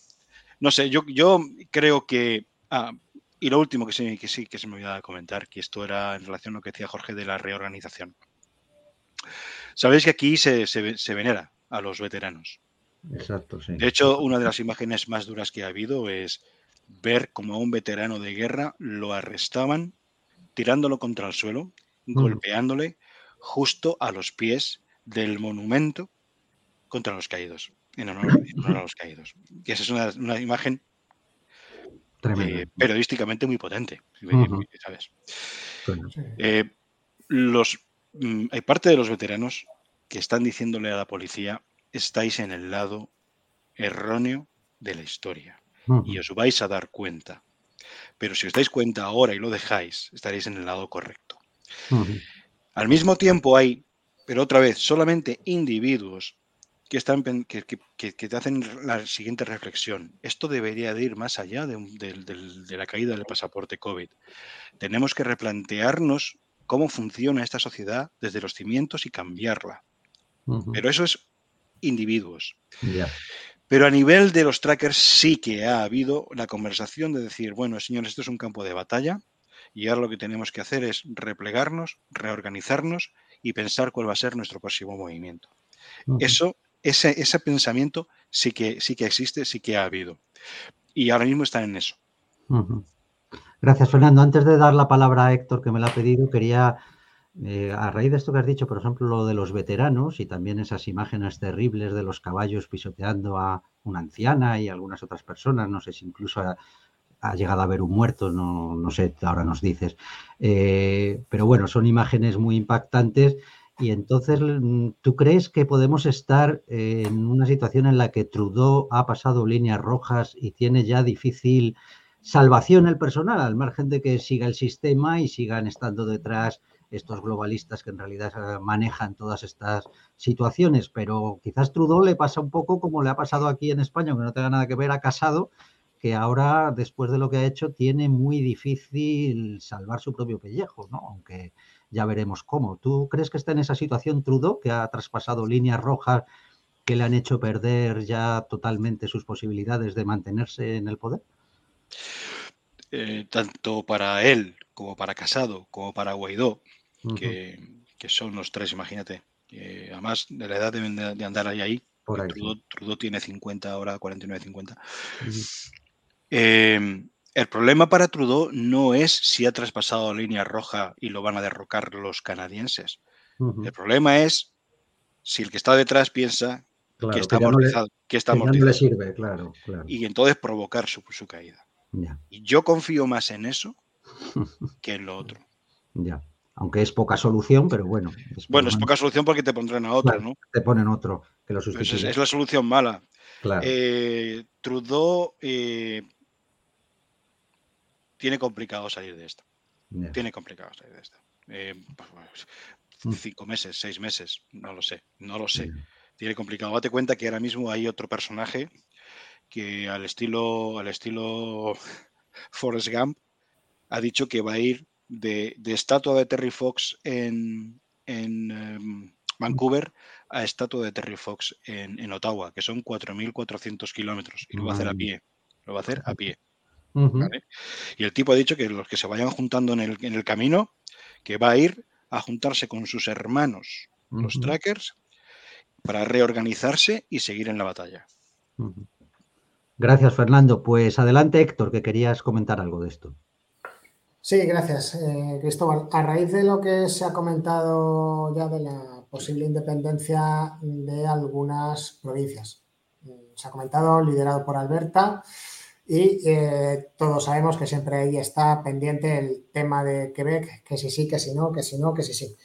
no sé, yo, yo creo que... Ah, y lo último que sí, que sí que se me olvidaba comentar, que esto era en relación a lo que decía Jorge de la reorganización. Sabéis que aquí se, venera a los veteranos. Exacto, sí. De hecho, una de las imágenes más duras que ha habido es ver como a un veterano de guerra lo arrestaban tirándolo contra el suelo, mm. golpeándole justo a los pies del monumento contra los caídos, en honor, a los caídos. Y esa es una, imagen eh, periodísticamente muy potente, ¿sabes? Eh, los Mm, hay parte de los veteranos que están diciéndole a la policía, estáis en el lado erróneo de la historia y os vais a dar cuenta. Pero si os dais cuenta ahora y lo dejáis, estaréis en el lado correcto. Al mismo tiempo hay, pero otra vez, solamente individuos que, están, que, te hacen la siguiente reflexión. Esto debería de ir más allá de, de la caída del pasaporte COVID. Tenemos que replantearnos cómo funciona esta sociedad desde los cimientos y cambiarla. Pero eso es individuos. Pero a nivel de los trackers sí que ha habido la conversación de decir, bueno, señores, esto es un campo de batalla y ahora lo que tenemos que hacer es replegarnos, reorganizarnos y pensar cuál va a ser nuestro próximo movimiento. Eso, ese, ese pensamiento sí que, sí que existe, sí que ha habido. Y ahora mismo están en eso. Gracias, Fernando. Antes de dar la palabra a Héctor, que me la ha pedido, quería, eh, a raíz de esto que has dicho, por ejemplo, lo de los veteranos y también esas imágenes terribles de los caballos pisoteando a una anciana y algunas otras personas, no sé si incluso ha, llegado a haber un muerto, no, no sé, ahora nos dices. Eh, pero bueno, son imágenes muy impactantes. Y entonces, ¿tú crees que podemos estar en una situación en la que Trudeau ha pasado líneas rojas y tiene ya difícil salvación el personal, al margen de que siga el sistema y sigan estando detrás estos globalistas que en realidad eh, manejan todas estas situaciones. Pero quizás Trudeau le pasa un poco como le ha pasado aquí en España, aunque no tenga nada que ver a Casado, que ahora, después de lo que ha hecho, tiene muy difícil salvar su propio pellejo, ¿no? Aunque ya veremos cómo. ¿Tú crees que está en esa situación Trudeau, que ha traspasado líneas rojas que le han hecho perder ya totalmente sus posibilidades de mantenerse en el poder? Eh, tanto para él como para Casado, como para Guaidó, que, son los tres, imagínate. además, de la edad deben de, andar ahí ahí. Trudeau, tiene 50 ahora, 49, 50. Em, el problema para Trudeau no es si ha traspasado la línea roja y lo van a derrocar los canadienses. El problema es si el que está detrás piensa que está amortizado. Que, está sirve, claro, Y entonces provocar su, caída. Y yo confío más en eso que en lo otro. Ya. Aunque es poca solución, pero bueno. bueno, es poca solución porque te pondrán a otro, ¿no? Te ponen otro que lo pues sustituye. es, la solución mala. Eh, Trudeau eh, tiene complicado salir de esto. Tiene complicado salir de esto. Eh, pues, pues, mm. cinco meses, seis meses, no lo sé, no lo sé. Tiene complicado. Date cuenta que ahora mismo hay otro personaje que al estilo, al estilo Forrest Gump ha dicho que va a ir de, estatua de Terry Fox en, em, Vancouver a estatua de Terry Fox en, Ottawa, que son 4.400 kilómetros, y lo va a hacer a pie. Lo va a hacer a pie. Y el tipo ha dicho que los que se vayan juntando en el, camino, que va a ir a juntarse con sus hermanos, los trackers, para reorganizarse y seguir en la batalla. Gracias, Fernando. Pues adelante, Héctor, que querías comentar algo de esto. Sí, gracias, eh, Cristóbal. A raíz de lo que se ha comentado ya de la posible independencia de algunas provincias. Se ha comentado, liderado por Alberta, y eh, todos sabemos que siempre ahí está pendiente el tema de Quebec, que si sí, que si no, que si no, que si sí.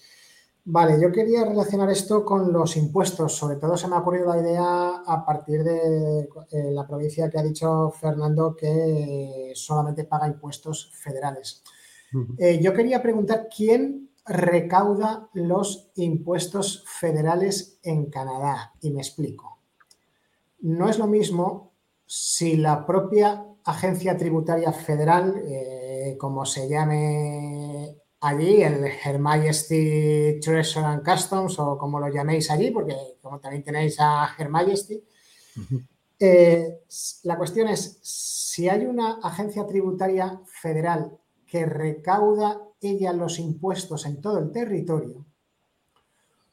Vale, yo quería relacionar esto con los impuestos. Sobre todo se me ha ocurrido la idea a partir de eh, la provincia que ha dicho Fernando que solamente paga impuestos federales. Eh, yo quería preguntar quién recauda los impuestos federales en Canadá. Y me explico. No es lo mismo si la propia agencia tributaria federal, eh, como se llame allí, el Her Majesty Treasury and Customs o como lo llaméis allí, porque como también tenéis a Her Majesty, eh, la cuestión es si hay una agencia tributaria federal que recauda ella los impuestos en todo el territorio,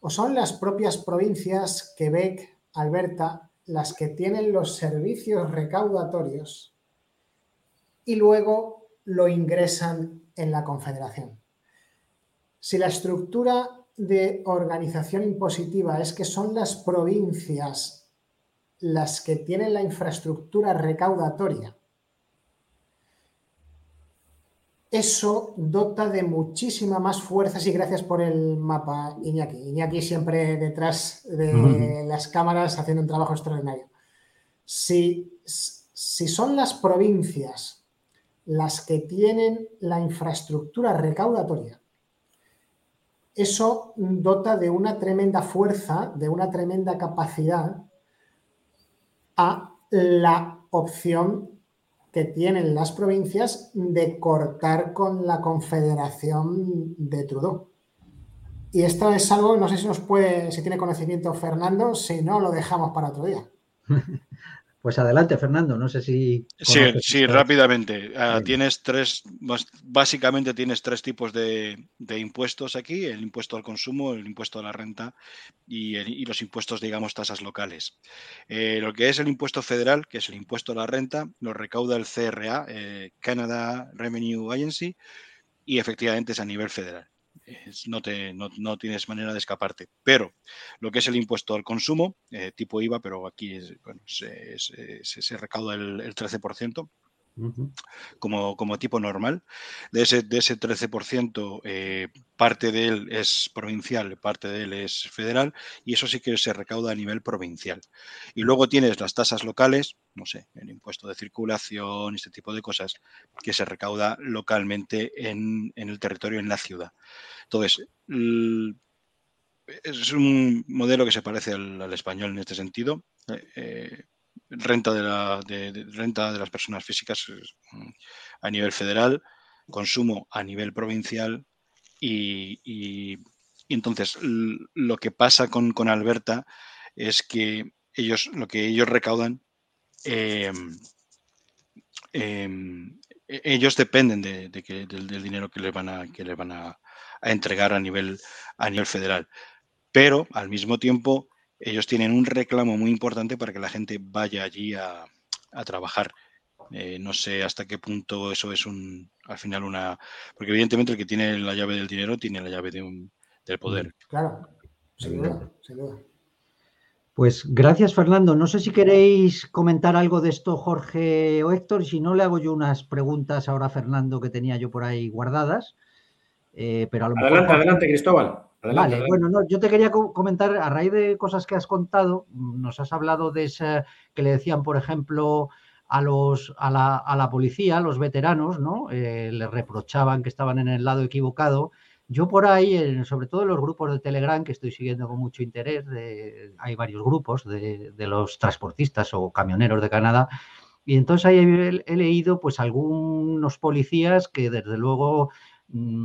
o son las propias provincias, Quebec, Alberta, las que tienen los servicios recaudatorios y luego lo ingresan en la Confederación. Si la estructura de organización impositiva es que son las provincias las que tienen la infraestructura recaudatoria, eso dota de muchísima más fuerza. Sí, gracias por el mapa, Iñaki. Iñaki siempre detrás de las cámaras haciendo un trabajo extraordinario. Si, si son las provincias las que tienen la infraestructura recaudatoria, eso dota de una tremenda fuerza, de una tremenda capacidad a la opción que tienen las provincias de cortar con la confederación de Trudeau. Y esto es algo, no sé si nos puede, si tiene conocimiento Fernando, si no lo dejamos para otro día. Pues adelante, Fernando. No sé si. Sí, sí, rápidamente. Ah, tienes tres, básicamente tienes tres tipos de, impuestos aquí: el impuesto al consumo, el impuesto a la renta y, los impuestos, digamos, tasas locales. Eh, lo que es el impuesto federal, que es el impuesto a la renta, lo recauda el CRA, eh, Canada Revenue Agency, y efectivamente es a nivel federal no, te, no, tienes manera de escaparte. Pero lo que es el impuesto al consumo, eh, tipo IVA, pero aquí se, recauda el, el 13%, como, como, tipo normal. De ese, de ese 13%, eh, parte de él es provincial, parte de él es federal, y eso sí que se recauda a nivel provincial. Y luego tienes las tasas locales, no sé, el impuesto de circulación, este tipo de cosas, que se recauda localmente en, el territorio, en la ciudad. Entonces, es un modelo que se parece al, español en este sentido. Eh, eh, renta de, la, renta de las personas físicas mm, a nivel federal, consumo a nivel provincial y, entonces lo que pasa con, Alberta es que ellos, lo que ellos recaudan, em, em, e-, ellos dependen de, que, del, dinero que les van a, que les van a, entregar a nivel, a nivel federal. Pero al mismo tiempo, ellos tienen un reclamo muy importante para que la gente vaya allí a, trabajar. Eh, no sé hasta qué punto eso es un, al final una, porque evidentemente el que tiene la llave del dinero tiene la llave de un, del poder. Claro, sin duda, sin duda. Pues gracias, Fernando. No sé si queréis comentar algo de esto, Jorge o Héctor. Si no, le hago yo unas preguntas ahora a Fernando que tenía yo por ahí guardadas. Eh, pero adelante, adelante, Cristóbal. vale, bueno, yo te quería comentar, a raíz de cosas que has contado, nos has hablado de esa que le decían, por ejemplo, a, los, a, la, policía, a los veteranos, ¿no? Eh, le reprochaban que estaban en el lado equivocado yo por ahí, sobre todo en los grupos de Telegram, que estoy siguiendo con mucho interés, hay varios grupos de, los transportistas o camioneros de Canadá, y entonces ahí he, leído pues algunos policías que desde luego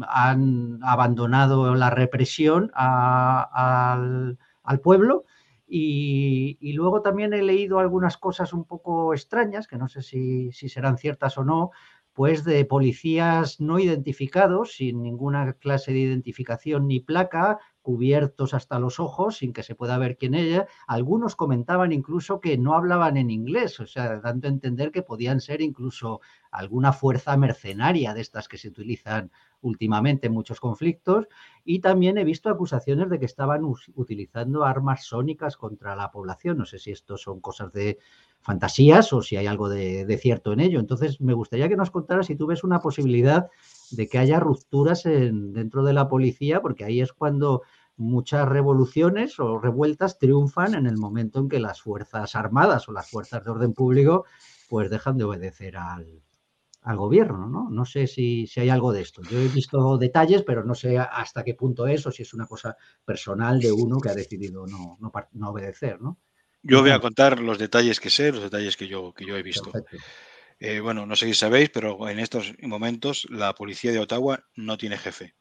han abandonado la represión al, pueblo. Y, luego también he leído algunas cosas un poco extrañas, que no sé si serán ciertas o no, pues de policías no identificados, sin ninguna clase de identificación ni placa, cubiertos hasta los ojos, sin que se pueda ver quién ella. Algunos comentaban incluso que no hablaban en inglés, o sea, dando a entender que podían ser incluso alguna fuerza mercenaria de estas que se utilizan últimamente en muchos conflictos. Y también he visto acusaciones de que estaban utilizando armas sónicas contra la población. No sé si esto son cosas de fantasías o si hay algo de, cierto en ello. Entonces, me gustaría que nos contaras si tú ves una posibilidad de que haya rupturas dentro de la policía, porque ahí es cuando muchas revoluciones o revueltas triunfan en el momento en que las fuerzas armadas o las fuerzas de orden público pues dejan de obedecer al, gobierno, ¿no? No sé si, si, hay algo de esto. Yo he visto detalles, pero no sé hasta qué punto es o si es una cosa personal de uno que ha decidido no, no obedecer, ¿no? Yo voy a contar los detalles que sé, los detalles que yo, que yo he visto. Eh, bueno, no sé si sabéis, pero en estos momentos la policía de Ottawa no tiene jefe.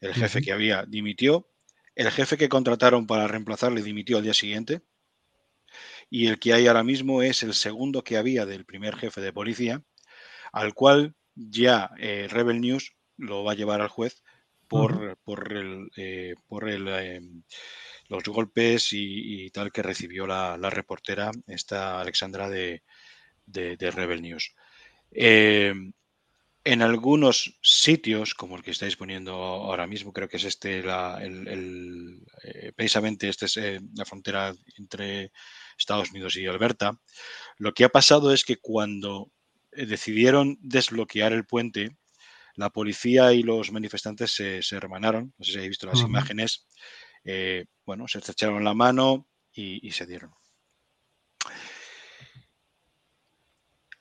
El jefe que había dimitió, el jefe que contrataron para reemplazarle dimitió al día siguiente, y el que hay ahora mismo es el segundo que había del primer jefe de policía, al cual ya eh, Rebel News lo va a llevar al juez por, por el, eh, por el em, los golpes y, tal que recibió la, reportera, esta Alexandra de, Rebel News. Eh, en algunos sitios, como el que estáis poniendo ahora mismo, creo que es este, el, eh, precisamente esta es eh, la frontera entre Estados Unidos y Alberta, lo que ha pasado es que cuando decidieron desbloquear el puente, la policía y los manifestantes se, se hermanaron, no sé si habéis visto las imágenes, eh, bueno, se estrecharon la mano y, se dieron.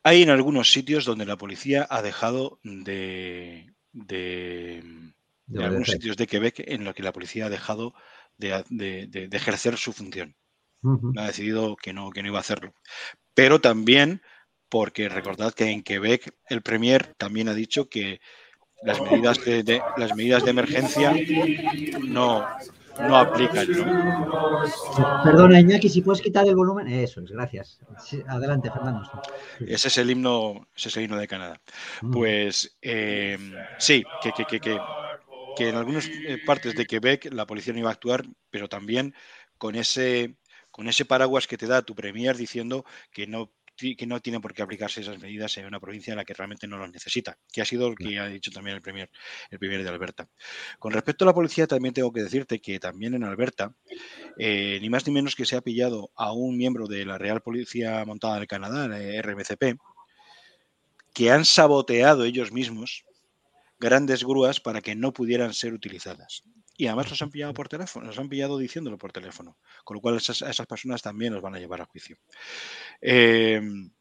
Hay en algunos sitios donde la policía ha dejado de, de, algunos sitios de Quebec en los que la policía ha dejado de, ejercer su función. Ha decidido que no, que no iba a hacerlo. Pero también porque recordad que en Quebec el Premier también ha dicho que las medidas de, las medidas de emergencia no, no aplican. Perdona, Iñaki, si puedes quitar el volumen. Eso es, gracias. adelante, Fernando. Ese es el himno, ese es el himno de Canadá. Mm. Pues eh, sí, que, que, que, que, en algunas eh, partes de Quebec la policía no iba a actuar, pero también con ese, con ese paraguas que te da tu premier diciendo que no que no tiene por qué aplicarse esas medidas en una provincia en la que realmente no las necesita, que ha sido lo que ha dicho también el primer, el primer de Alberta. Con respecto a la policía, también tengo que decirte que también en Alberta, eh, ni más ni menos que se ha pillado a un miembro de la Real Policía Montada del Canadá, la RMCP, que han saboteado ellos mismos grandes grúas para que no pudieran ser utilizadas. Y además los han pillado por teléfono, los han pillado diciéndolo por teléfono, con lo cual esas, esas personas también los van a llevar a juicio. Em,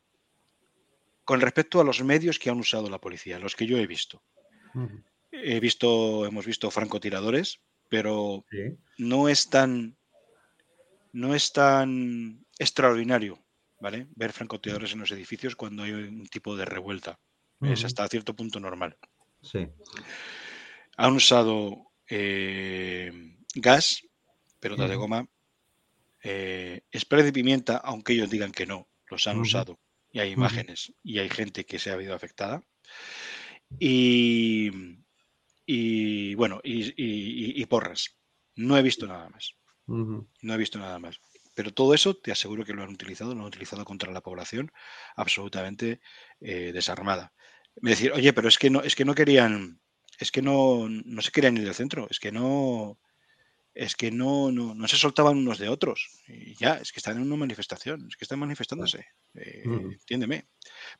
con respecto a los medios que han usado la policía, los que yo he visto. He visto, hemos visto francotiradores, pero no es tan no es tan extraordinario, ¿vale? Ver francotiradores en los edificios cuando hay un tipo de revuelta. Es hasta cierto punto normal. Sí. Han usado eh, gas, pelotas de goma, Eh, Espera y Pimienta, aunque ellos digan que no, los han usado y hay imágenes y hay gente que se ha habido afectada. Y, y, bueno, y, y- y- y porras. No he visto nada más. No he visto nada más. Pero todo eso te aseguro que lo han utilizado, lo han utilizado contra la población absolutamente eh, desarmada. Me decir, oye, pero es que no, es que no querían, es que no, no se querían ir del centro, es que no, es que no, no, no se soltaban unos de otros. Y ya, es que están en una manifestación, es que están manifestándose. eh. Entiéndeme.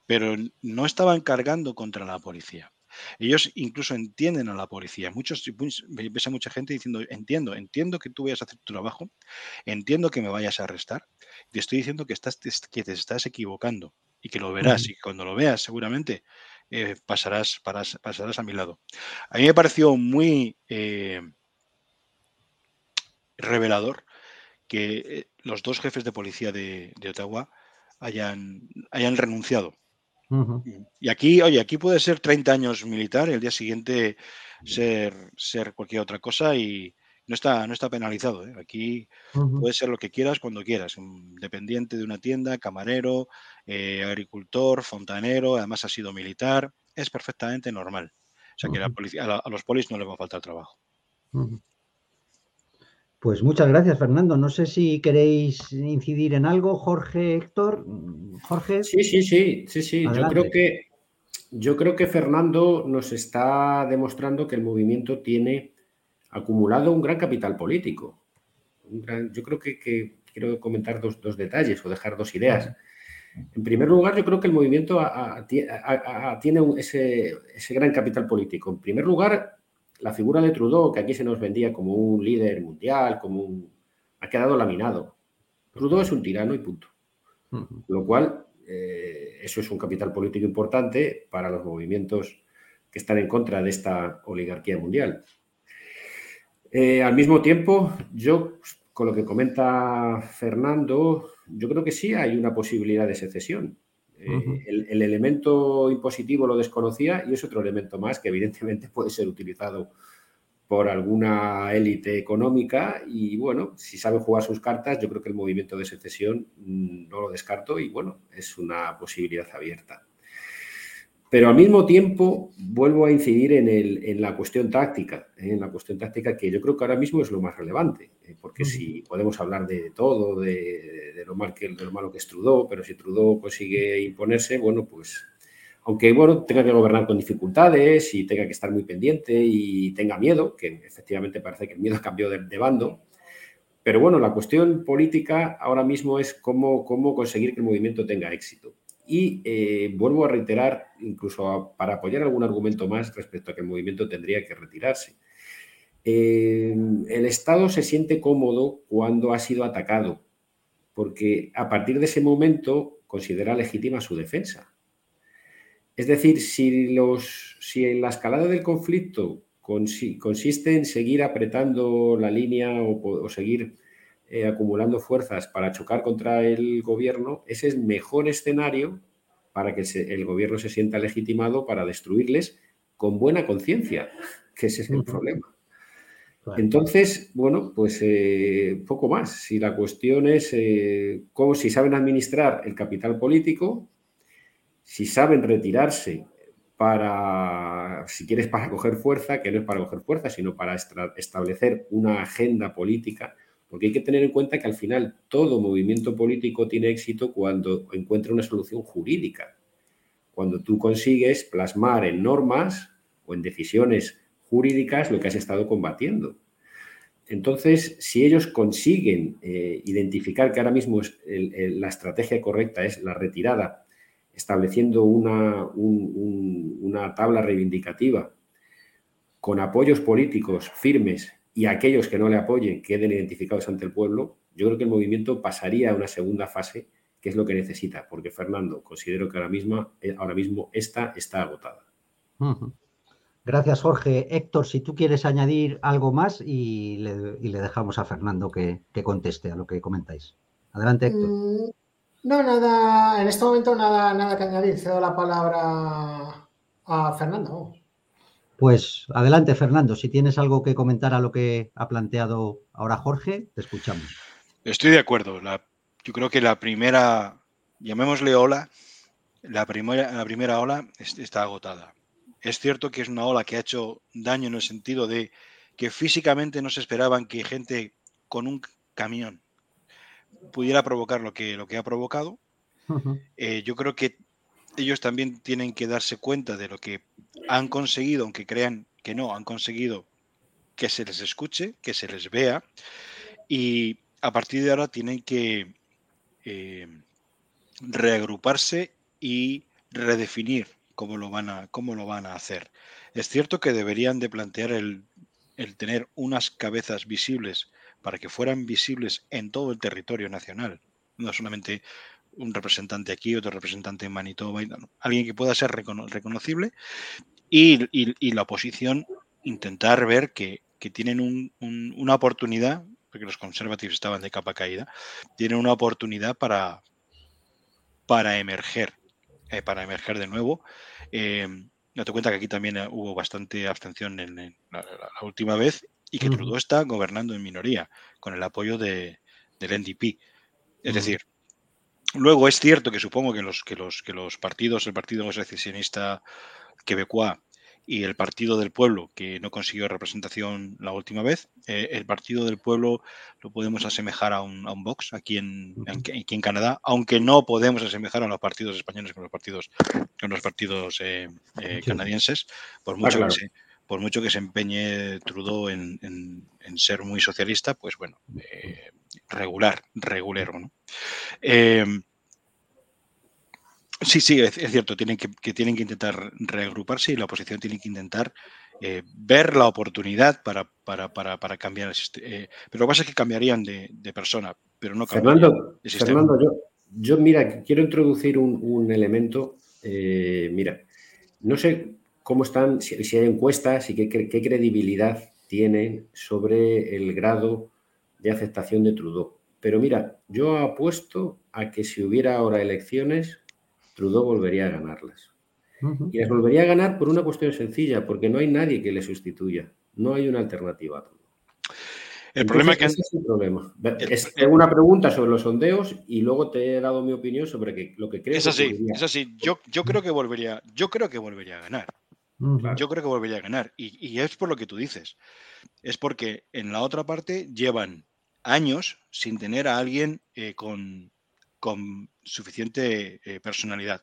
Pero no estaban cargando contra la policía. Ellos incluso entienden a la policía. Muchos, ves a mucha gente diciendo, entiendo, entiendo que tú vayas a hacer tu trabajo, entiendo que me vayas a arrestar, te estoy diciendo que, estás, que te estás equivocando y que lo verás y cuando lo veas seguramente eh, pasarás, paras- pasarás a mi lado. A mí me pareció muy eh, revelador que eh, los dos jefes de policía de, de Ottawa hayan, hayan renunciado. Y aquí, oye, aquí puede ser 30 años militar y el día siguiente ser, ser cualquier otra cosa y no está, no está penalizado. ¿eh? Aquí Ujú. puedes ser lo que quieras cuando quieras, un dependiente de una tienda, camarero, eh, agricultor, fontanero, además ha sido militar, es perfectamente normal. O sea que la Ujú. policía- a, la- a los polis no les va a faltar trabajo. Pues muchas gracias, Fernando. No sé si queréis incidir en algo, Jorge, Héctor. Mm, Jorge, Sí, sí, sí, sí, sí. Yo creo que yo creo que Fernando nos está demostrando que el movimiento tiene acumulado un gran capital político. Un gran- yo creo que, que quiero comentar dos, dos detalles o dejar dos ideas. En primer lugar, yo creo que el movimiento a- a- ti- a- a- tiene ese, ese gran capital político. En primer lugar, la figura de Trudeau, que aquí se nos vendía como un líder mundial, como un... ha quedado laminado. Trudeau es un tirano y punto. Lo cual, eh, eso es un capital político importante para los movimientos que están en contra de esta oligarquía mundial. Eh, al mismo tiempo, yo, con lo que comenta Fernando, yo creo que sí hay una posibilidad de secesión. Eh, el elemento impositivo lo desconocía y es otro elemento más que evidentemente puede ser utilizado por alguna élite económica y bueno, si sabe jugar sus cartas, yo creo que el movimiento de secesión mm, no lo descarto y bueno, es una posibilidad abierta. Pero al mismo tiempo vuelvo a incidir en, el- en la cuestión táctica, ¿eh? en la cuestión táctica que yo creo que ahora mismo es lo más relevante, ¿eh? porque si podemos hablar de todo, de, de lo mal que, de lo malo que es Trudeau, pero si Trudeau consigue imponerse, bueno, pues aunque bueno, tenga que gobernar con dificultades y tenga que estar muy pendiente y tenga miedo, que efectivamente parece que el miedo cambió de, de bando, pero bueno, la cuestión política ahora mismo es cómo, cómo conseguir que el movimiento tenga éxito. Y eh, vuelvo a reiterar, incluso para apoyar algún argumento más respecto a que el movimiento tendría que retirarse. Eh, el Estado se siente cómodo cuando ha sido atacado, porque a partir de ese momento considera legítima su defensa. Es decir, si, los, si en la escalada del conflicto consi- consiste en seguir apretando la línea o seguir eh, acumulando fuerzas para chocar contra el gobierno, ese es el mejor escenario para que se- el gobierno se sienta legitimado para destruirles con buena conciencia, que ese es el problema. Entonces, bueno, pues eh, poco más. Si la cuestión es eh, cómo si saben administrar el capital político, si saben retirarse para, si quieres, para coger fuerza, que no es para coger fuerza, sino para establecer una agenda política, porque hay que tener en cuenta que al final todo movimiento político tiene éxito cuando encuentra una solución jurídica, cuando tú consigues plasmar en normas o en decisiones jurídicas lo que has estado combatiendo. Entonces, si ellos consiguen eh, identificar que ahora mismo es la estrategia correcta es la retirada, estableciendo una, un- un- una tabla reivindicativa con apoyos políticos firmes y aquellos que no le apoyen queden identificados ante el pueblo, yo creo que el movimiento pasaría a una segunda fase, que es lo que necesita, porque Fernando, considero que ahora mismo, eh, ahora mismo esta está agotada. Gracias, Jorge. Héctor, si tú quieres añadir algo más y le, y le dejamos a Fernando que, que conteste a lo que comentáis. Adelante, Héctor. Mm, No, nada, en este momento nada, nada que añadir. Cedo la palabra a Fernando. Pues adelante, Fernando. Si tienes algo que comentar a lo que ha planteado ahora Jorge, te escuchamos. Estoy de acuerdo. La, yo creo que la primera, llamémosle ola, la primera, la primera ola es- está agotada. Es cierto que es una ola que ha hecho daño en el sentido de que físicamente no se esperaban que gente con un camión pudiera provocar lo que, lo que ha provocado. Eh, yo creo que ellos también tienen que darse cuenta de lo que han conseguido, aunque crean que no, han conseguido que se les escuche, que se les vea, y a partir de ahora tienen que eh, reagruparse y redefinir cómo lo van a, cómo lo van a hacer. Es cierto que deberían de plantear el, el tener unas cabezas visibles para que fueran visibles en todo el territorio nacional, no solamente un representante aquí, otro representante en Manitoba, y no, no, alguien que pueda ser recono- reconocible y, y- y la oposición intentar ver que, que tienen un- un- una oportunidad, porque los conservativos estaban de capa caída, tienen una oportunidad para, para emerger, eh, para emerger de nuevo. Eh, date cuenta que aquí también eh, hubo bastante abstención en, en la, la- la última vez y que. Trudeau está gobernando en minoría con el apoyo de, del NDP. Es decir, luego es cierto que supongo que los, que los, que los partidos, el Partido Secesionista Quebecois y el Partido del Pueblo, que no consiguió representación la última vez, eh, el Partido del Pueblo lo podemos asemejar a un, a un Vox aquí en, aquí en Canadá, aunque no podemos asemejar a los partidos españoles con los partidos, con los partidos eh, eh, canadienses, por mucho, claro. que se, por mucho que se empeñe Trudeau en, en- en ser muy socialista, pues bueno, eh, regular, regulero. ¿no? Eh, Sí, sí, es, es cierto, tienen que, que tienen que intentar reagruparse y la oposición tiene que intentar eh, ver la oportunidad para, para, para, para cambiar el sistema. pero lo que pasa es que cambiarían de, de persona, pero no cambiarían Fernando, de sistema. Fernando yo, yo, mira, quiero introducir un, un elemento. eh, mira, no sé cómo están, si, si hay encuestas y qué, qué- qué credibilidad tienen sobre el grado de aceptación de Trudeau. Pero mira, yo apuesto a que si hubiera ahora elecciones, Trudeau volvería a ganarlas. Y las volvería a ganar por una cuestión sencilla, porque no hay nadie que le sustituya. No hay una alternativa a Trudeau. El problema es que es el problema. Es- tengo una pregunta sobre los sondeos y luego te he dado mi opinión sobre que- lo que creo es que así, ocurriría. es así. Yo, yo creo que volvería, yo creo que volvería a ganar. Yo creo que volvería a ganar. Y, y es por lo que tú dices. Es porque en la otra parte llevan años sin tener a alguien eh, con, con suficiente eh, personalidad.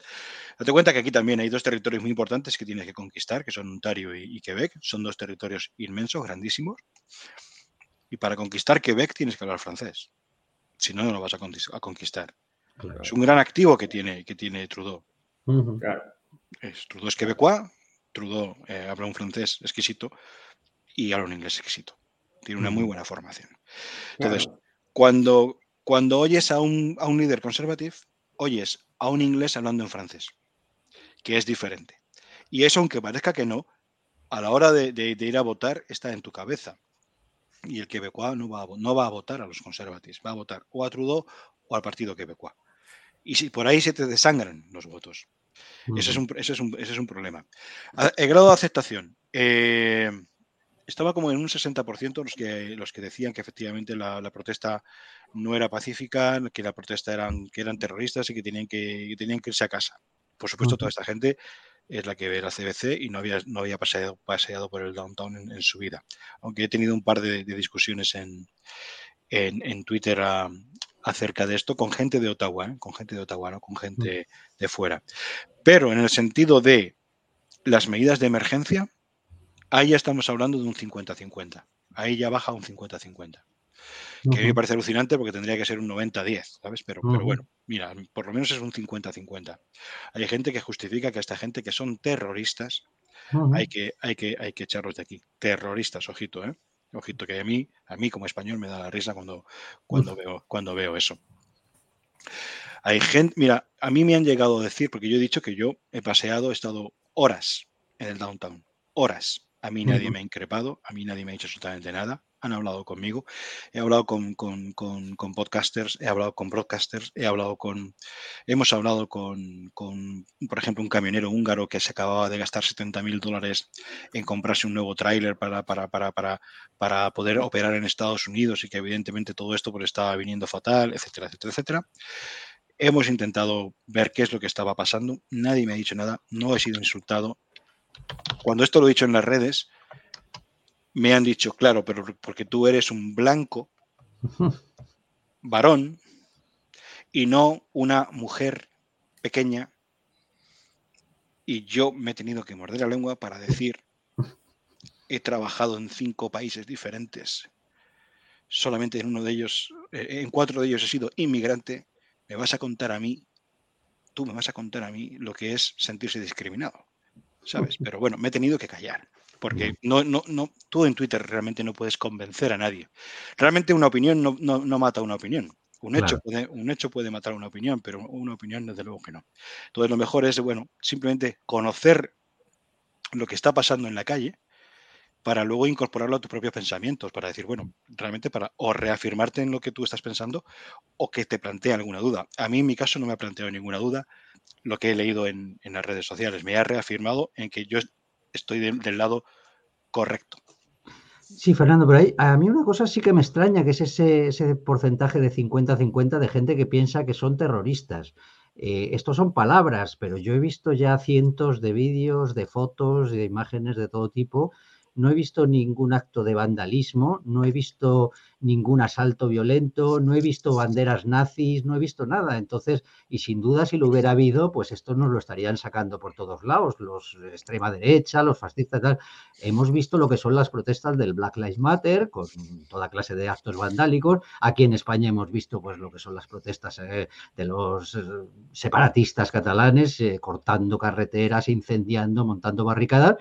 Date cuenta que aquí también hay dos territorios muy importantes que tienes que conquistar, que son Ontario y, y Quebec. Son dos territorios inmensos, grandísimos. Y para conquistar Quebec tienes que hablar francés. Si no, no lo vas a conquis- a conquistar. Claro. Es un gran activo que tiene, que tiene Trudeau. Ujú. Claro. Es, Trudeau es quebecois, Trudeau eh, habla un francés exquisito y habla un inglés exquisito. Tiene una muy buena formación. Entonces, Claro. cuando, cuando oyes a un, a un líder conservativo, oyes a un inglés hablando en francés, que es diferente. Y eso, aunque parezca que no, a la hora de, de- de ir a votar está en tu cabeza. Y el quebecois no va, a, no va a votar a los conservativos, va a votar o a Trudeau o al partido quebecois. Y si por ahí se te desangran los votos. Ese es, un, ese, es un, ese es un problema. El grado de aceptación. eh, estaba como en un 60% los que, los que decían que efectivamente la, la protesta no era pacífica, que la protesta eran, que eran terroristas y que tenían que, que tenían que irse a casa. Por supuesto, toda esta gente es la que ve la CBC y no había, no había paseado, paseado por el downtown en, en su vida. Aunque he tenido un par de, de discusiones en, en, en Twitter a- acerca de esto con gente de Ottawa, ¿eh? con gente de Ottawa, no con gente de fuera. Pero en el sentido de las medidas de emergencia, ahí ya estamos hablando de un 50-50. Ahí ya baja un 50-50. Que a mí me parece alucinante porque tendría que ser un 90-10, ¿sabes? Pero, bueno, mira, por lo menos es un 50-50. Hay gente que justifica que a esta gente que son terroristas hay que, hay que, hay que echarlos de aquí. Terroristas, ojito, ¿eh? Ojito, que a mí, a mí como español me da la risa cuando, cuando, veo, cuando veo eso. Hay gente, mira, a mí me han llegado a decir, porque yo he dicho que yo he paseado, he estado horas en el downtown, horas. A mí nadie me ha increpado, a mí nadie me ha dicho absolutamente nada. Han hablado conmigo, he hablado con, con, con, con podcasters, he hablado con broadcasters, he hablado con, hemos hablado con, por ejemplo, un camionero húngaro que se acababa de gastar 70 mil dólares en comprarse un nuevo tráiler para, para, para, para, para poder operar en Estados Unidos y que evidentemente todo esto pues estaba viniendo fatal, etcétera, etcétera, etcétera. Hemos intentado ver qué es lo que estaba pasando. Nadie me ha dicho nada. No he sido insultado. Cuando esto lo he dicho en las redes, me han dicho, claro, pero porque tú eres un blanco, varón, y no una mujer pequeña. Y yo me he tenido que morder la lengua para decir, he trabajado en cinco países diferentes. Solamente en uno de ellos, eh, en cuatro de ellos he sido inmigrante. Me vas a contar a mí, tú me vas a contar a mí lo que es sentirse discriminado. ¿Sabes? Pero bueno, me he tenido que callar. Porque no, no, no, tú en Twitter realmente no puedes convencer a nadie. Realmente una opinión no, no, no mata una opinión. Un hecho, puede, un hecho puede matar una opinión, pero una opinión desde luego que no. Entonces lo mejor es, bueno, simplemente conocer lo que está pasando en la calle para luego incorporarlo a tus propios pensamientos, para decir, bueno, realmente para o reafirmarte en lo que tú estás pensando o que te plantea alguna duda. A mí en mi caso no me ha planteado ninguna duda lo que he leído en, en las redes sociales. Me ha reafirmado en que yo estoy de- del lado correcto. Sí, Fernando, pero a mí una cosa sí que me extraña, que es ese, ese porcentaje de 50-50 de gente que piensa que son terroristas. Eh, estos son palabras, pero yo he visto ya cientos de vídeos, de fotos, de imágenes de todo tipo. No he visto ningún acto de vandalismo, no he visto ningún asalto violento, no he visto banderas nazis, no he visto nada. Entonces, y sin duda, si lo hubiera habido, pues esto nos lo estarían sacando por todos lados, los extrema derecha, los fascistas, tal hemos visto lo que son las protestas del Black Lives Matter, con toda clase de actos vandálicos. Aquí en España hemos visto pues lo que son las protestas eh, de los eh, separatistas catalanes, eh, cortando carreteras, incendiando, montando barricadas.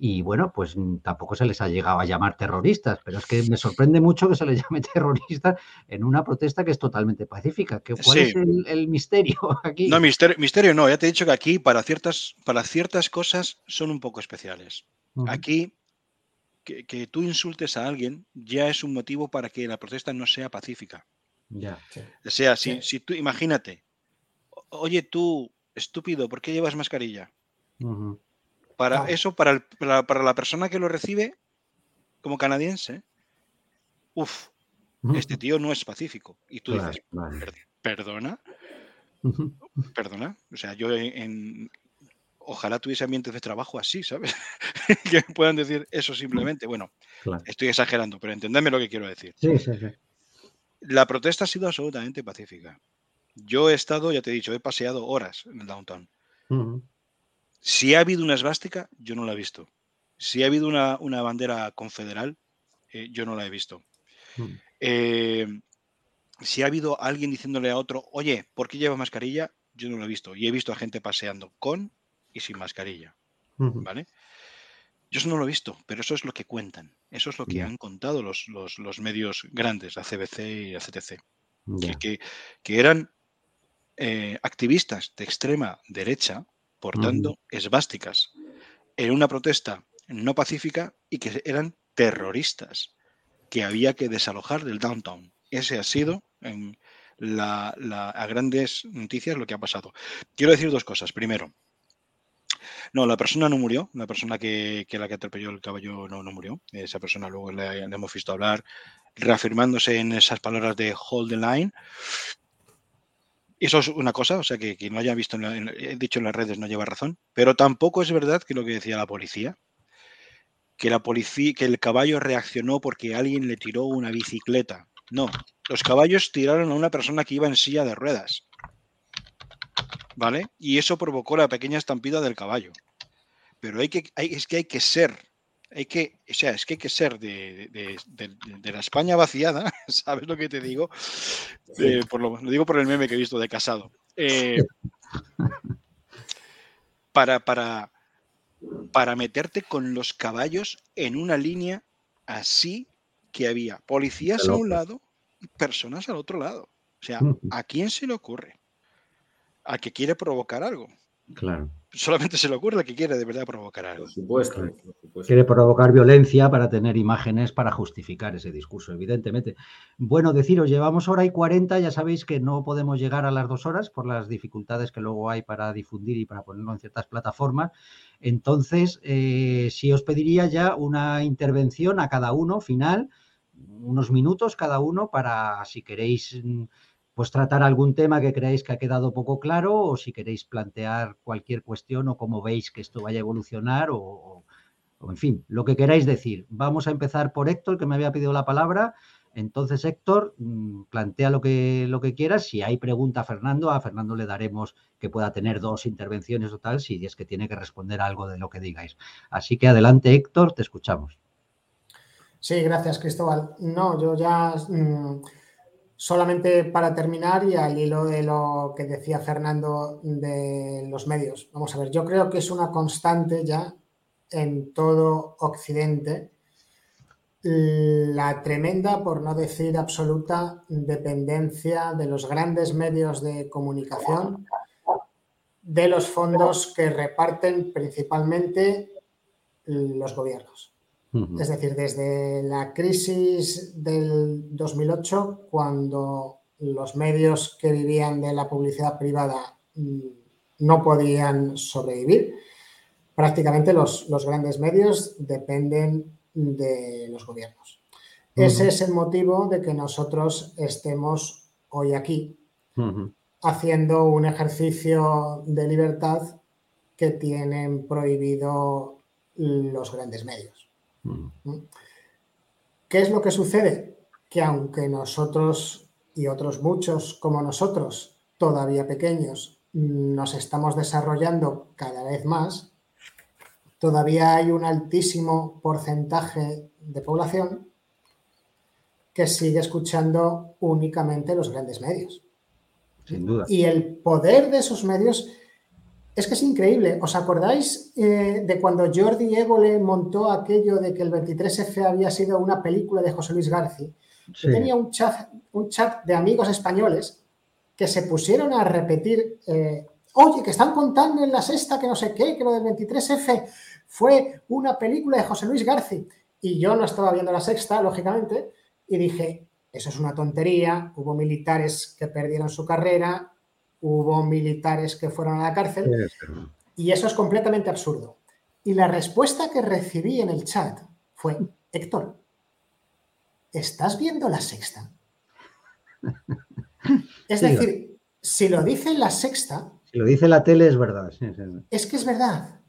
Y bueno, pues mm, tampoco se les ha llegado a llamar terroristas, pero es que me sorprende mucho que se les llame terroristas en una protesta que es totalmente pacífica. ¿Qué- ¿Cuál Sí. es el, el misterio aquí? No, misterio, misterio no, ya te he dicho que aquí para ciertas, para ciertas cosas son un poco especiales. Aquí, que, que tú insultes a alguien ya es un motivo para que la protesta no sea pacífica. Ya. Sí. O sea, si, Sí. si tú, imagínate, "O- oye tú, estúpido, ¿por qué llevas mascarilla? Para eso, para, el- para, para la persona que lo recibe, como canadiense, uff, este tío no es pacífico. Y tú dices, vale. "Per- perdona, perdona. O sea, yo en, ojalá tuviese ambientes de trabajo así, ¿sabes? que puedan decir eso simplemente. Bueno, Claro. estoy exagerando, pero entendedme lo que quiero decir. Sí, sí, sí. La protesta ha sido absolutamente pacífica. Yo he estado, ya te he dicho, he paseado horas en el downtown. Ujú. Si ha habido una esvástica, yo no la he visto. Si ha habido una, una bandera confederal, eh, yo no la he visto. Ujú. Eh, si ha habido alguien diciéndole a otro, oye, ¿por qué llevas mascarilla? Yo no lo he visto. Y he visto a gente paseando con y sin mascarilla. ¿Vale? Yo eso no lo he visto, pero eso es lo que cuentan. Eso es lo que han contado los, los- los medios grandes, la CBC y la CTC. que, Ya. que- que eran eh, activistas de extrema derecha portando esvásticas en una protesta no pacífica y que eran terroristas que había que desalojar del downtown. Ese ha sido en la, la- a grandes noticias lo que ha pasado. Quiero decir dos cosas. Primero, no, la persona no murió, la persona que, que la que atropelló el caballo no, no murió. Esa persona luego le, le hemos visto hablar reafirmándose en esas palabras de hold the line. Eso es una cosa, o sea, que quien no haya visto, en la- he dicho en las redes, no lleva razón, pero tampoco es verdad que lo que decía la policía, que la que el caballo reaccionó porque alguien le tiró una bicicleta. No, los caballos tiraron a una persona que iba en silla de ruedas. ¿Vale? Y eso provocó la pequeña estampida del caballo. Pero hay que, hay- es que hay que ser, hay que, o sea, es que hay que ser de, de- de- la España vaciada, ¿sabes lo que te digo? Eh, por lo, lo digo por el meme que he visto de casado. Eh, para, para, para meterte con los caballos en una línea así que había policías a un lado y personas al otro lado. O sea. ¿a quién se le ocurre? ¿A que quiere provocar algo? Claro. Solamente se le ocurre que quiere de verdad provocar algo. Por supuesto, por supuesto. Quiere provocar violencia para tener imágenes para justificar ese discurso, evidentemente. Bueno, deciros, llevamos hora y cuarenta, ya sabéis que no podemos llegar a las dos horas por las dificultades que luego hay para difundir y para ponerlo en ciertas plataformas. Entonces, eh, sí os pediría ya una intervención a cada uno final, unos minutos cada uno para, si queréis mm, pues tratar algún tema que creáis que ha quedado poco claro o si queréis plantear cualquier cuestión o cómo veis que esto vaya a evolucionar o, en fin, lo que queráis decir. Vamos a empezar por Héctor, que me había pedido la palabra. Entonces, Héctor, mm, plantea lo que, lo que quieras. Si hay pregunta a Fernando, a Fernando le daremos que pueda tener dos intervenciones o tal, si es que tiene que responder algo de lo que digáis. Así que adelante, Héctor, te escuchamos. Sí, gracias, Cristóbal. No, yo ya... Mmm Solamente para terminar y al hilo de lo que decía Fernando de los medios. Vamos a ver, yo creo que es una constante ya en todo Occidente la tremenda, por no decir absoluta, dependencia de los grandes medios de comunicación de los fondos que reparten principalmente los gobiernos. Es decir, desde la crisis del 2008, cuando los medios que vivían de la publicidad privada mm, no podían sobrevivir, prácticamente los, grandes medios dependen de los gobiernos. Ese es el motivo de que nosotros estemos hoy aquí haciendo un ejercicio de libertad que tienen prohibido los grandes medios. ¿Qué es lo que sucede? Que aunque nosotros y otros muchos como nosotros, todavía pequeños, nos estamos desarrollando cada vez más, todavía hay un altísimo porcentaje de población que sigue escuchando únicamente los grandes medios. Sin duda. Y el poder de esos medios es que es increíble. ¿Os acordáis eh, de cuando Jordi Évole montó aquello de que el 23F había sido una película de José Luis García? tenía un chat, un chat de amigos españoles que se pusieron a repetir, eh, oye, que están contando en la sexta que no sé qué, que lo del 23F fue una película de José Luis García. Y yo no estaba viendo la sexta, lógicamente, y dije, eso es una tontería, hubo militares que perdieron su carrera, hubo militares que fueron a la cárcel y eso es completamente absurdo. Y la respuesta que recibí en el chat fue, Héctor, ¿estás viendo la sexta? Es decir, si lo dice la sexta... Si lo dice la tele es verdad. Es que es verdad.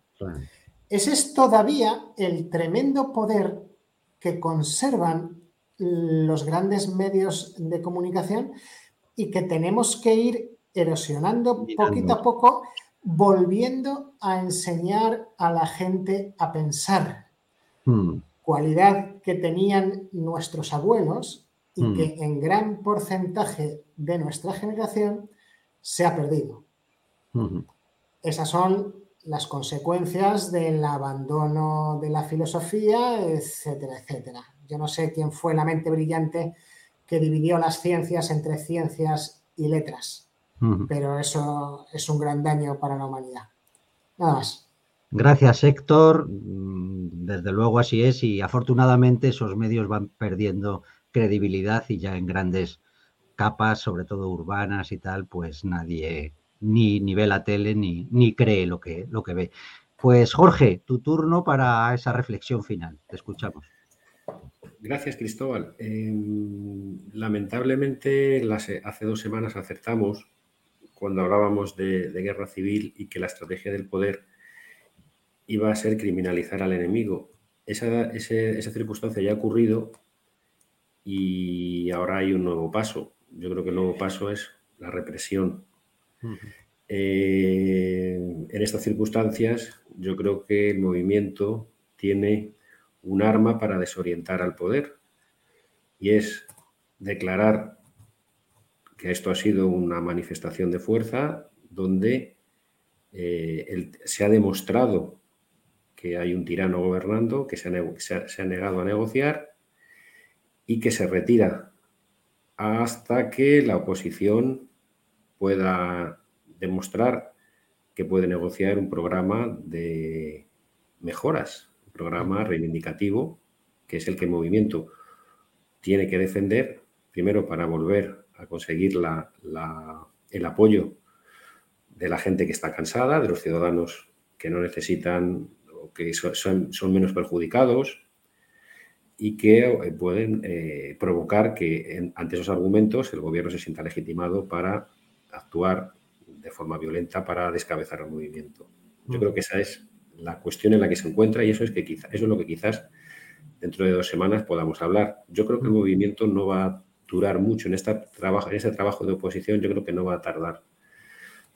Ese es todavía el tremendo poder que conservan los grandes medios de comunicación y que tenemos que ir erosionando poquito a poco, volviendo a enseñar a la gente a pensar. Hmm. Cualidad que tenían nuestros abuelos y hmm. que en gran porcentaje de nuestra generación se ha perdido. Hmm. Esas son las consecuencias del abandono de la filosofía, etcétera, etcétera. Yo no sé quién fue la mente brillante que dividió las ciencias entre ciencias y letras pero eso es un gran daño para la humanidad. Nada más. Gracias, Héctor. Mm, desde luego así es y afortunadamente esos medios van perdiendo credibilidad y ya en grandes capas, sobre todo urbanas y tal, pues nadie ni, ni ve la tele ni, ni cree lo que, lo que ve. Pues Jorge, tu turno para esa reflexión final. Te escuchamos. Gracias, Cristóbal. Em, lamentablemente, hace dos semanas acertamos cuando hablábamos de, guerra civil y que la estrategia del poder iba a ser criminalizar al enemigo. Esa, circunstancia ya ha ocurrido y ahora hay un nuevo paso. Yo creo que el nuevo paso es la represión. Eh, en estas circunstancias, yo creo que el movimiento tiene un arma para desorientar al poder y es declarar que esto ha sido una manifestación de fuerza donde eh, se ha demostrado que hay un tirano gobernando, que se ha, negado a negociar y que se retira hasta que la oposición pueda demostrar que puede negociar un programa de mejoras, un programa reivindicativo, que es el que el movimiento tiene que defender, primero para volver a conseguir el apoyo de la gente que está cansada, de los ciudadanos que no necesitan o que son, menos perjudicados y que eh, pueden eh, provocar que ante esos argumentos el gobierno se sienta legitimado para actuar de forma violenta para descabezar el movimiento. Yo mm. creo que esa es la cuestión en la que se encuentra y eso es que quizá, eso es lo que quizás dentro de dos semanas podamos hablar. Yo creo que el movimiento no va a durar mucho en, esta trabajo, en ese trabajo de oposición, yo creo que no va a tardar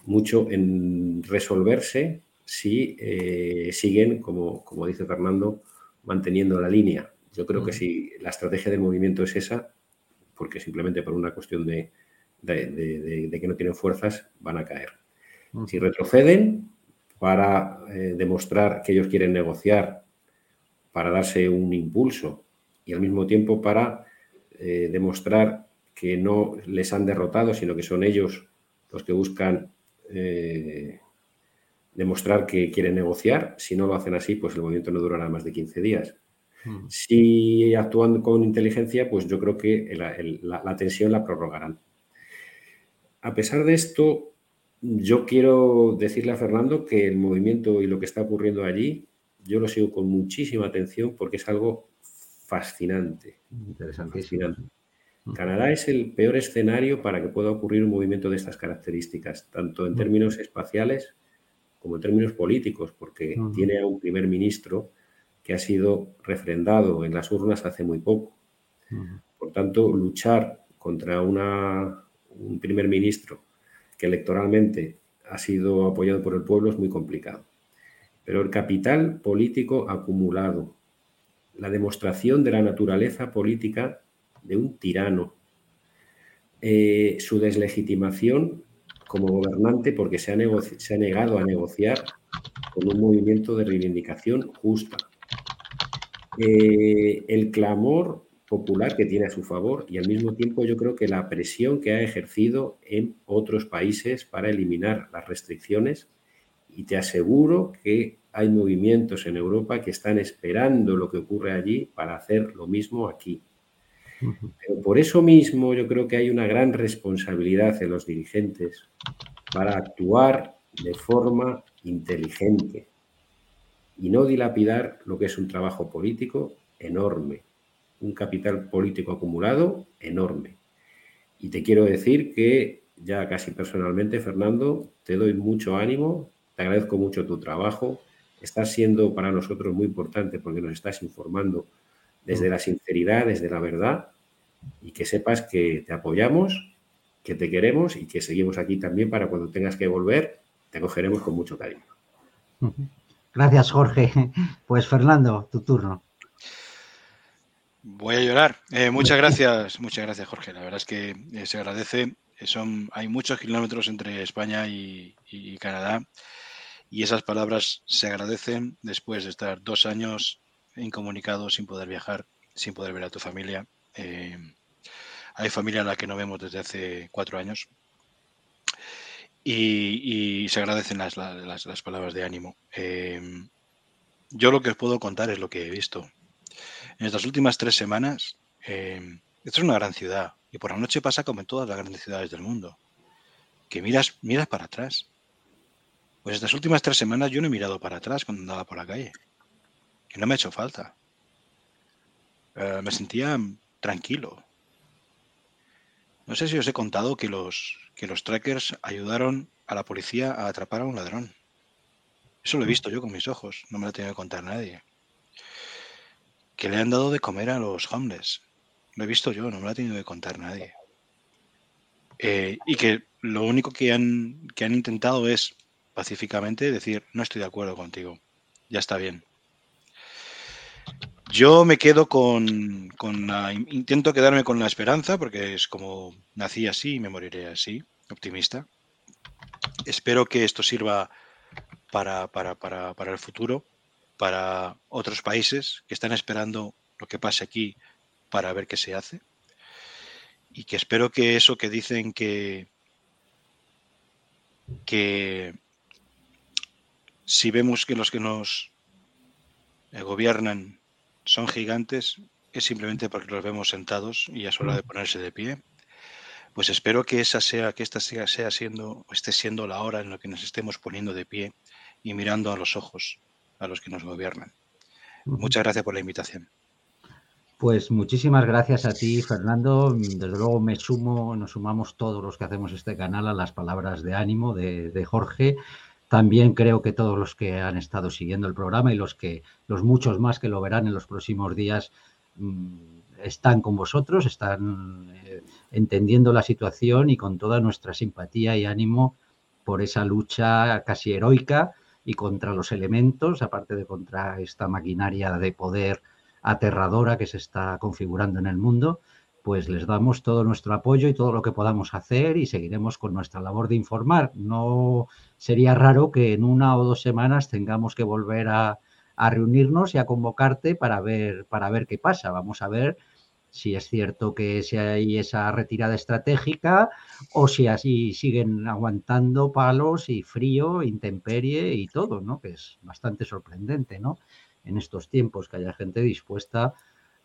mucho en resolverse si eh, siguen, como, como dice Fernando, manteniendo la línea. Yo creo que si la estrategia del movimiento es esa, porque simplemente por una cuestión de, de, que no tienen fuerzas, van a caer. Si retroceden para eh, demostrar que ellos quieren negociar, para darse un impulso y al mismo tiempo para eh, demostrar que no les han derrotado, sino que son ellos los que buscan eh, demostrar que quieren negociar. Si no lo hacen así, pues el movimiento no durará más de 15 días. Si actúan con inteligencia, pues yo creo que la tensión la prorrogarán. A pesar de esto, yo quiero decirle a Fernando que el movimiento y lo que está ocurriendo allí, yo lo sigo con muchísima atención porque es algo fascinante. Interesantísimo. Canadá es el peor escenario para que pueda ocurrir un movimiento de estas características, tanto en términos espaciales como en términos políticos, porque tiene a un primer ministro que ha sido refrendado en las urnas hace muy poco. Por tanto, luchar contra una un primer ministro que electoralmente ha sido apoyado por el pueblo es muy complicado. Pero el capital político acumulado, la demostración de la naturaleza política de un tirano, eh, su deslegitimación como gobernante porque se ha, negado a negociar con un movimiento de reivindicación justa. Eh, el clamor popular que tiene a su favor y al mismo tiempo yo creo que la presión que ha ejercido en otros países para eliminar las restricciones y te aseguro que hay movimientos en Europa que están esperando lo que ocurre allí para hacer lo mismo aquí. Pero por eso mismo yo creo que hay una gran responsabilidad en los dirigentes para actuar de forma inteligente y no dilapidar lo que es un trabajo político enorme un capital político acumulado enorme. Y te quiero decir que ya casi personalmente, Fernando, te doy mucho ánimo, te agradezco mucho tu trabajo, estás siendo para nosotros muy importante porque nos estás informando desde la sinceridad, desde la verdad, y que sepas que te apoyamos, que te queremos y que seguimos aquí también para cuando tengas que volver, te acogeremos con mucho cariño. Gracias, Jorge. Pues Fernando, tu turno. Voy a llorar. Eh, muchas gracias, muchas gracias, Jorge. La verdad es que eh, se agradece. Eh, son, hay muchos kilómetros entre España y, Canadá y esas palabras se agradecen después de estar dos años incomunicado, sin poder viajar, sin poder ver a tu familia. hay familia a la que no vemos desde hace cuatro años y, se agradecen las, las, palabras de ánimo. yo lo que os puedo contar es lo que he visto en estas últimas tres semanas, eh, esto es una gran ciudad y por la noche pasa como en todas las grandes ciudades del mundo, que miras, miras para atrás. Pues estas últimas tres semanas yo no he mirado para atrás cuando andaba por la calle. Y no me ha hecho falta. Eh, me sentía tranquilo. No sé si os he contado que los, que los trackers ayudaron a la policía a atrapar a un ladrón. Eso lo he visto yo con mis ojos, no me lo ha tenido que contar nadie que le han dado de comer a los homeless. Lo he visto yo, no me lo ha tenido que contar nadie. Eh, y que lo único que han, que han intentado es pacíficamente decir, no estoy de acuerdo contigo, ya está bien. Yo me quedo con, con la, intento quedarme con la esperanza, porque es como nací así y me moriré así, optimista. Espero que esto sirva para, para, para, para el futuro para otros países que están esperando lo que pase aquí para ver qué se hace. Y que espero que eso que dicen que, que, si vemos que los que nos eh, gobiernan son gigantes, es simplemente porque los vemos sentados y es hora de ponerse de pie. Pues espero que esa sea, que esta sea, sea siendo, esté siendo la hora en la que nos estemos poniendo de pie y mirando a los ojos a los que nos gobiernan. Muchas gracias por la invitación. Pues muchísimas gracias a ti, Fernando. Desde luego me sumo, nos sumamos todos los que hacemos este canal a las palabras de ánimo de, de Jorge. También creo que todos los que han estado siguiendo el programa y los que los muchos más que lo verán en los próximos días mm, están con vosotros, están eh, entendiendo la situación y con toda nuestra simpatía y ánimo por esa lucha casi heroica y contra los elementos, aparte de contra esta maquinaria de poder aterradora que se está configurando en el mundo, pues les damos todo nuestro apoyo y todo lo que podamos hacer y seguiremos con nuestra labor de informar. No sería raro que en una o dos semanas tengamos que volver a, reunirnos y a convocarte para ver, para ver qué pasa. Vamos a ver si es cierto que si hay esa retirada estratégica o si así siguen aguantando palos y frío, intemperie y todo, ¿no? Que es bastante sorprendente, ¿no? En estos tiempos que haya gente dispuesta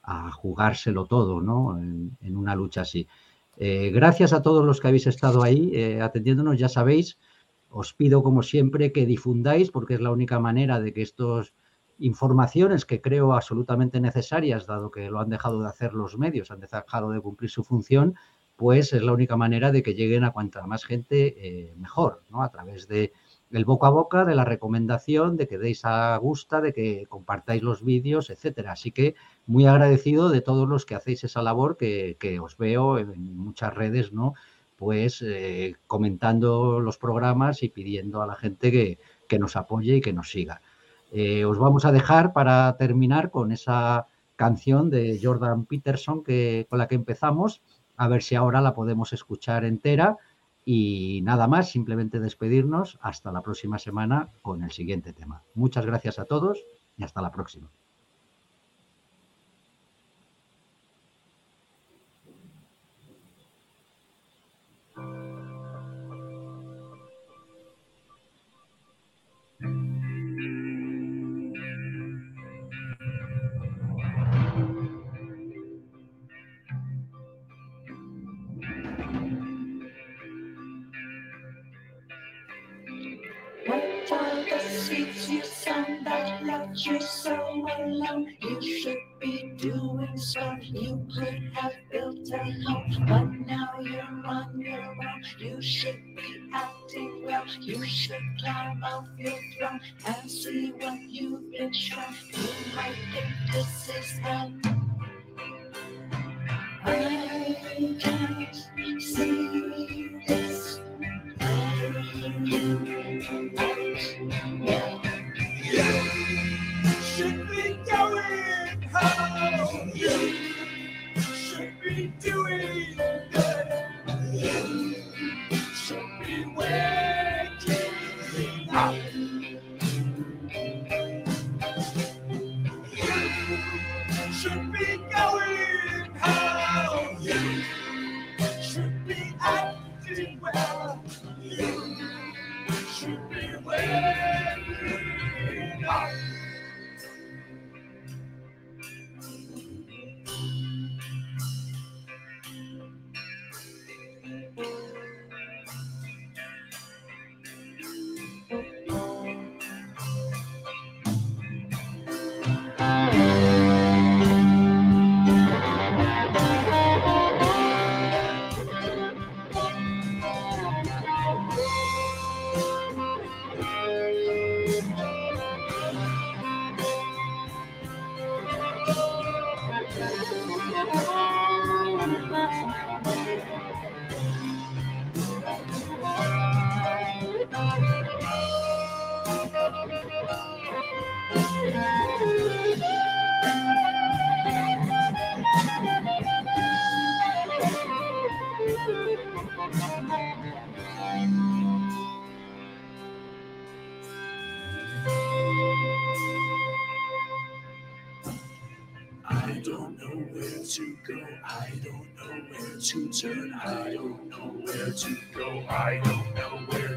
a jugárselo todo, ¿no? En, una lucha así. Eh, gracias a todos los que habéis estado ahí eh, atendiéndonos, ya sabéis, os pido como siempre que difundáis porque es la única manera de que estos informaciones que creo absolutamente necesarias, dado que lo han dejado de hacer los medios, han dejado de cumplir su función, pues es la única manera de que lleguen a cuanta más gente eh, mejor, ¿no? A través de el boca a boca, de la recomendación, de que deis a gusta, de que compartáis los vídeos, etcétera. Así que muy agradecido de todos los que hacéis esa labor que, que os veo en muchas redes, ¿no? Pues eh, comentando los programas y pidiendo a la gente que, que nos apoye y que nos siga. Eh, os vamos a dejar para terminar con esa canción de Jordan Peterson que, con la que empezamos, a ver si ahora la podemos escuchar entera. Y nada más, simplemente despedirnos hasta la próxima semana con el siguiente tema. Muchas gracias a todos y hasta la próxima. You should climb off your throne and see what you've been shown. You might think this is hell.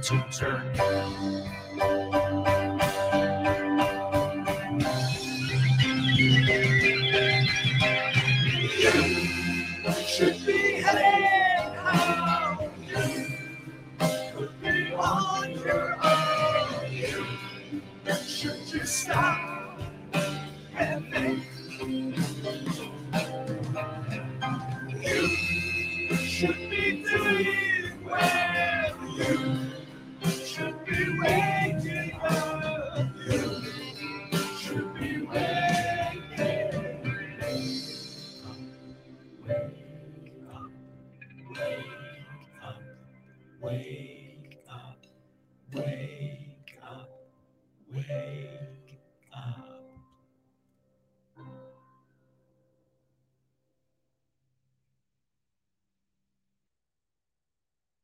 to turn.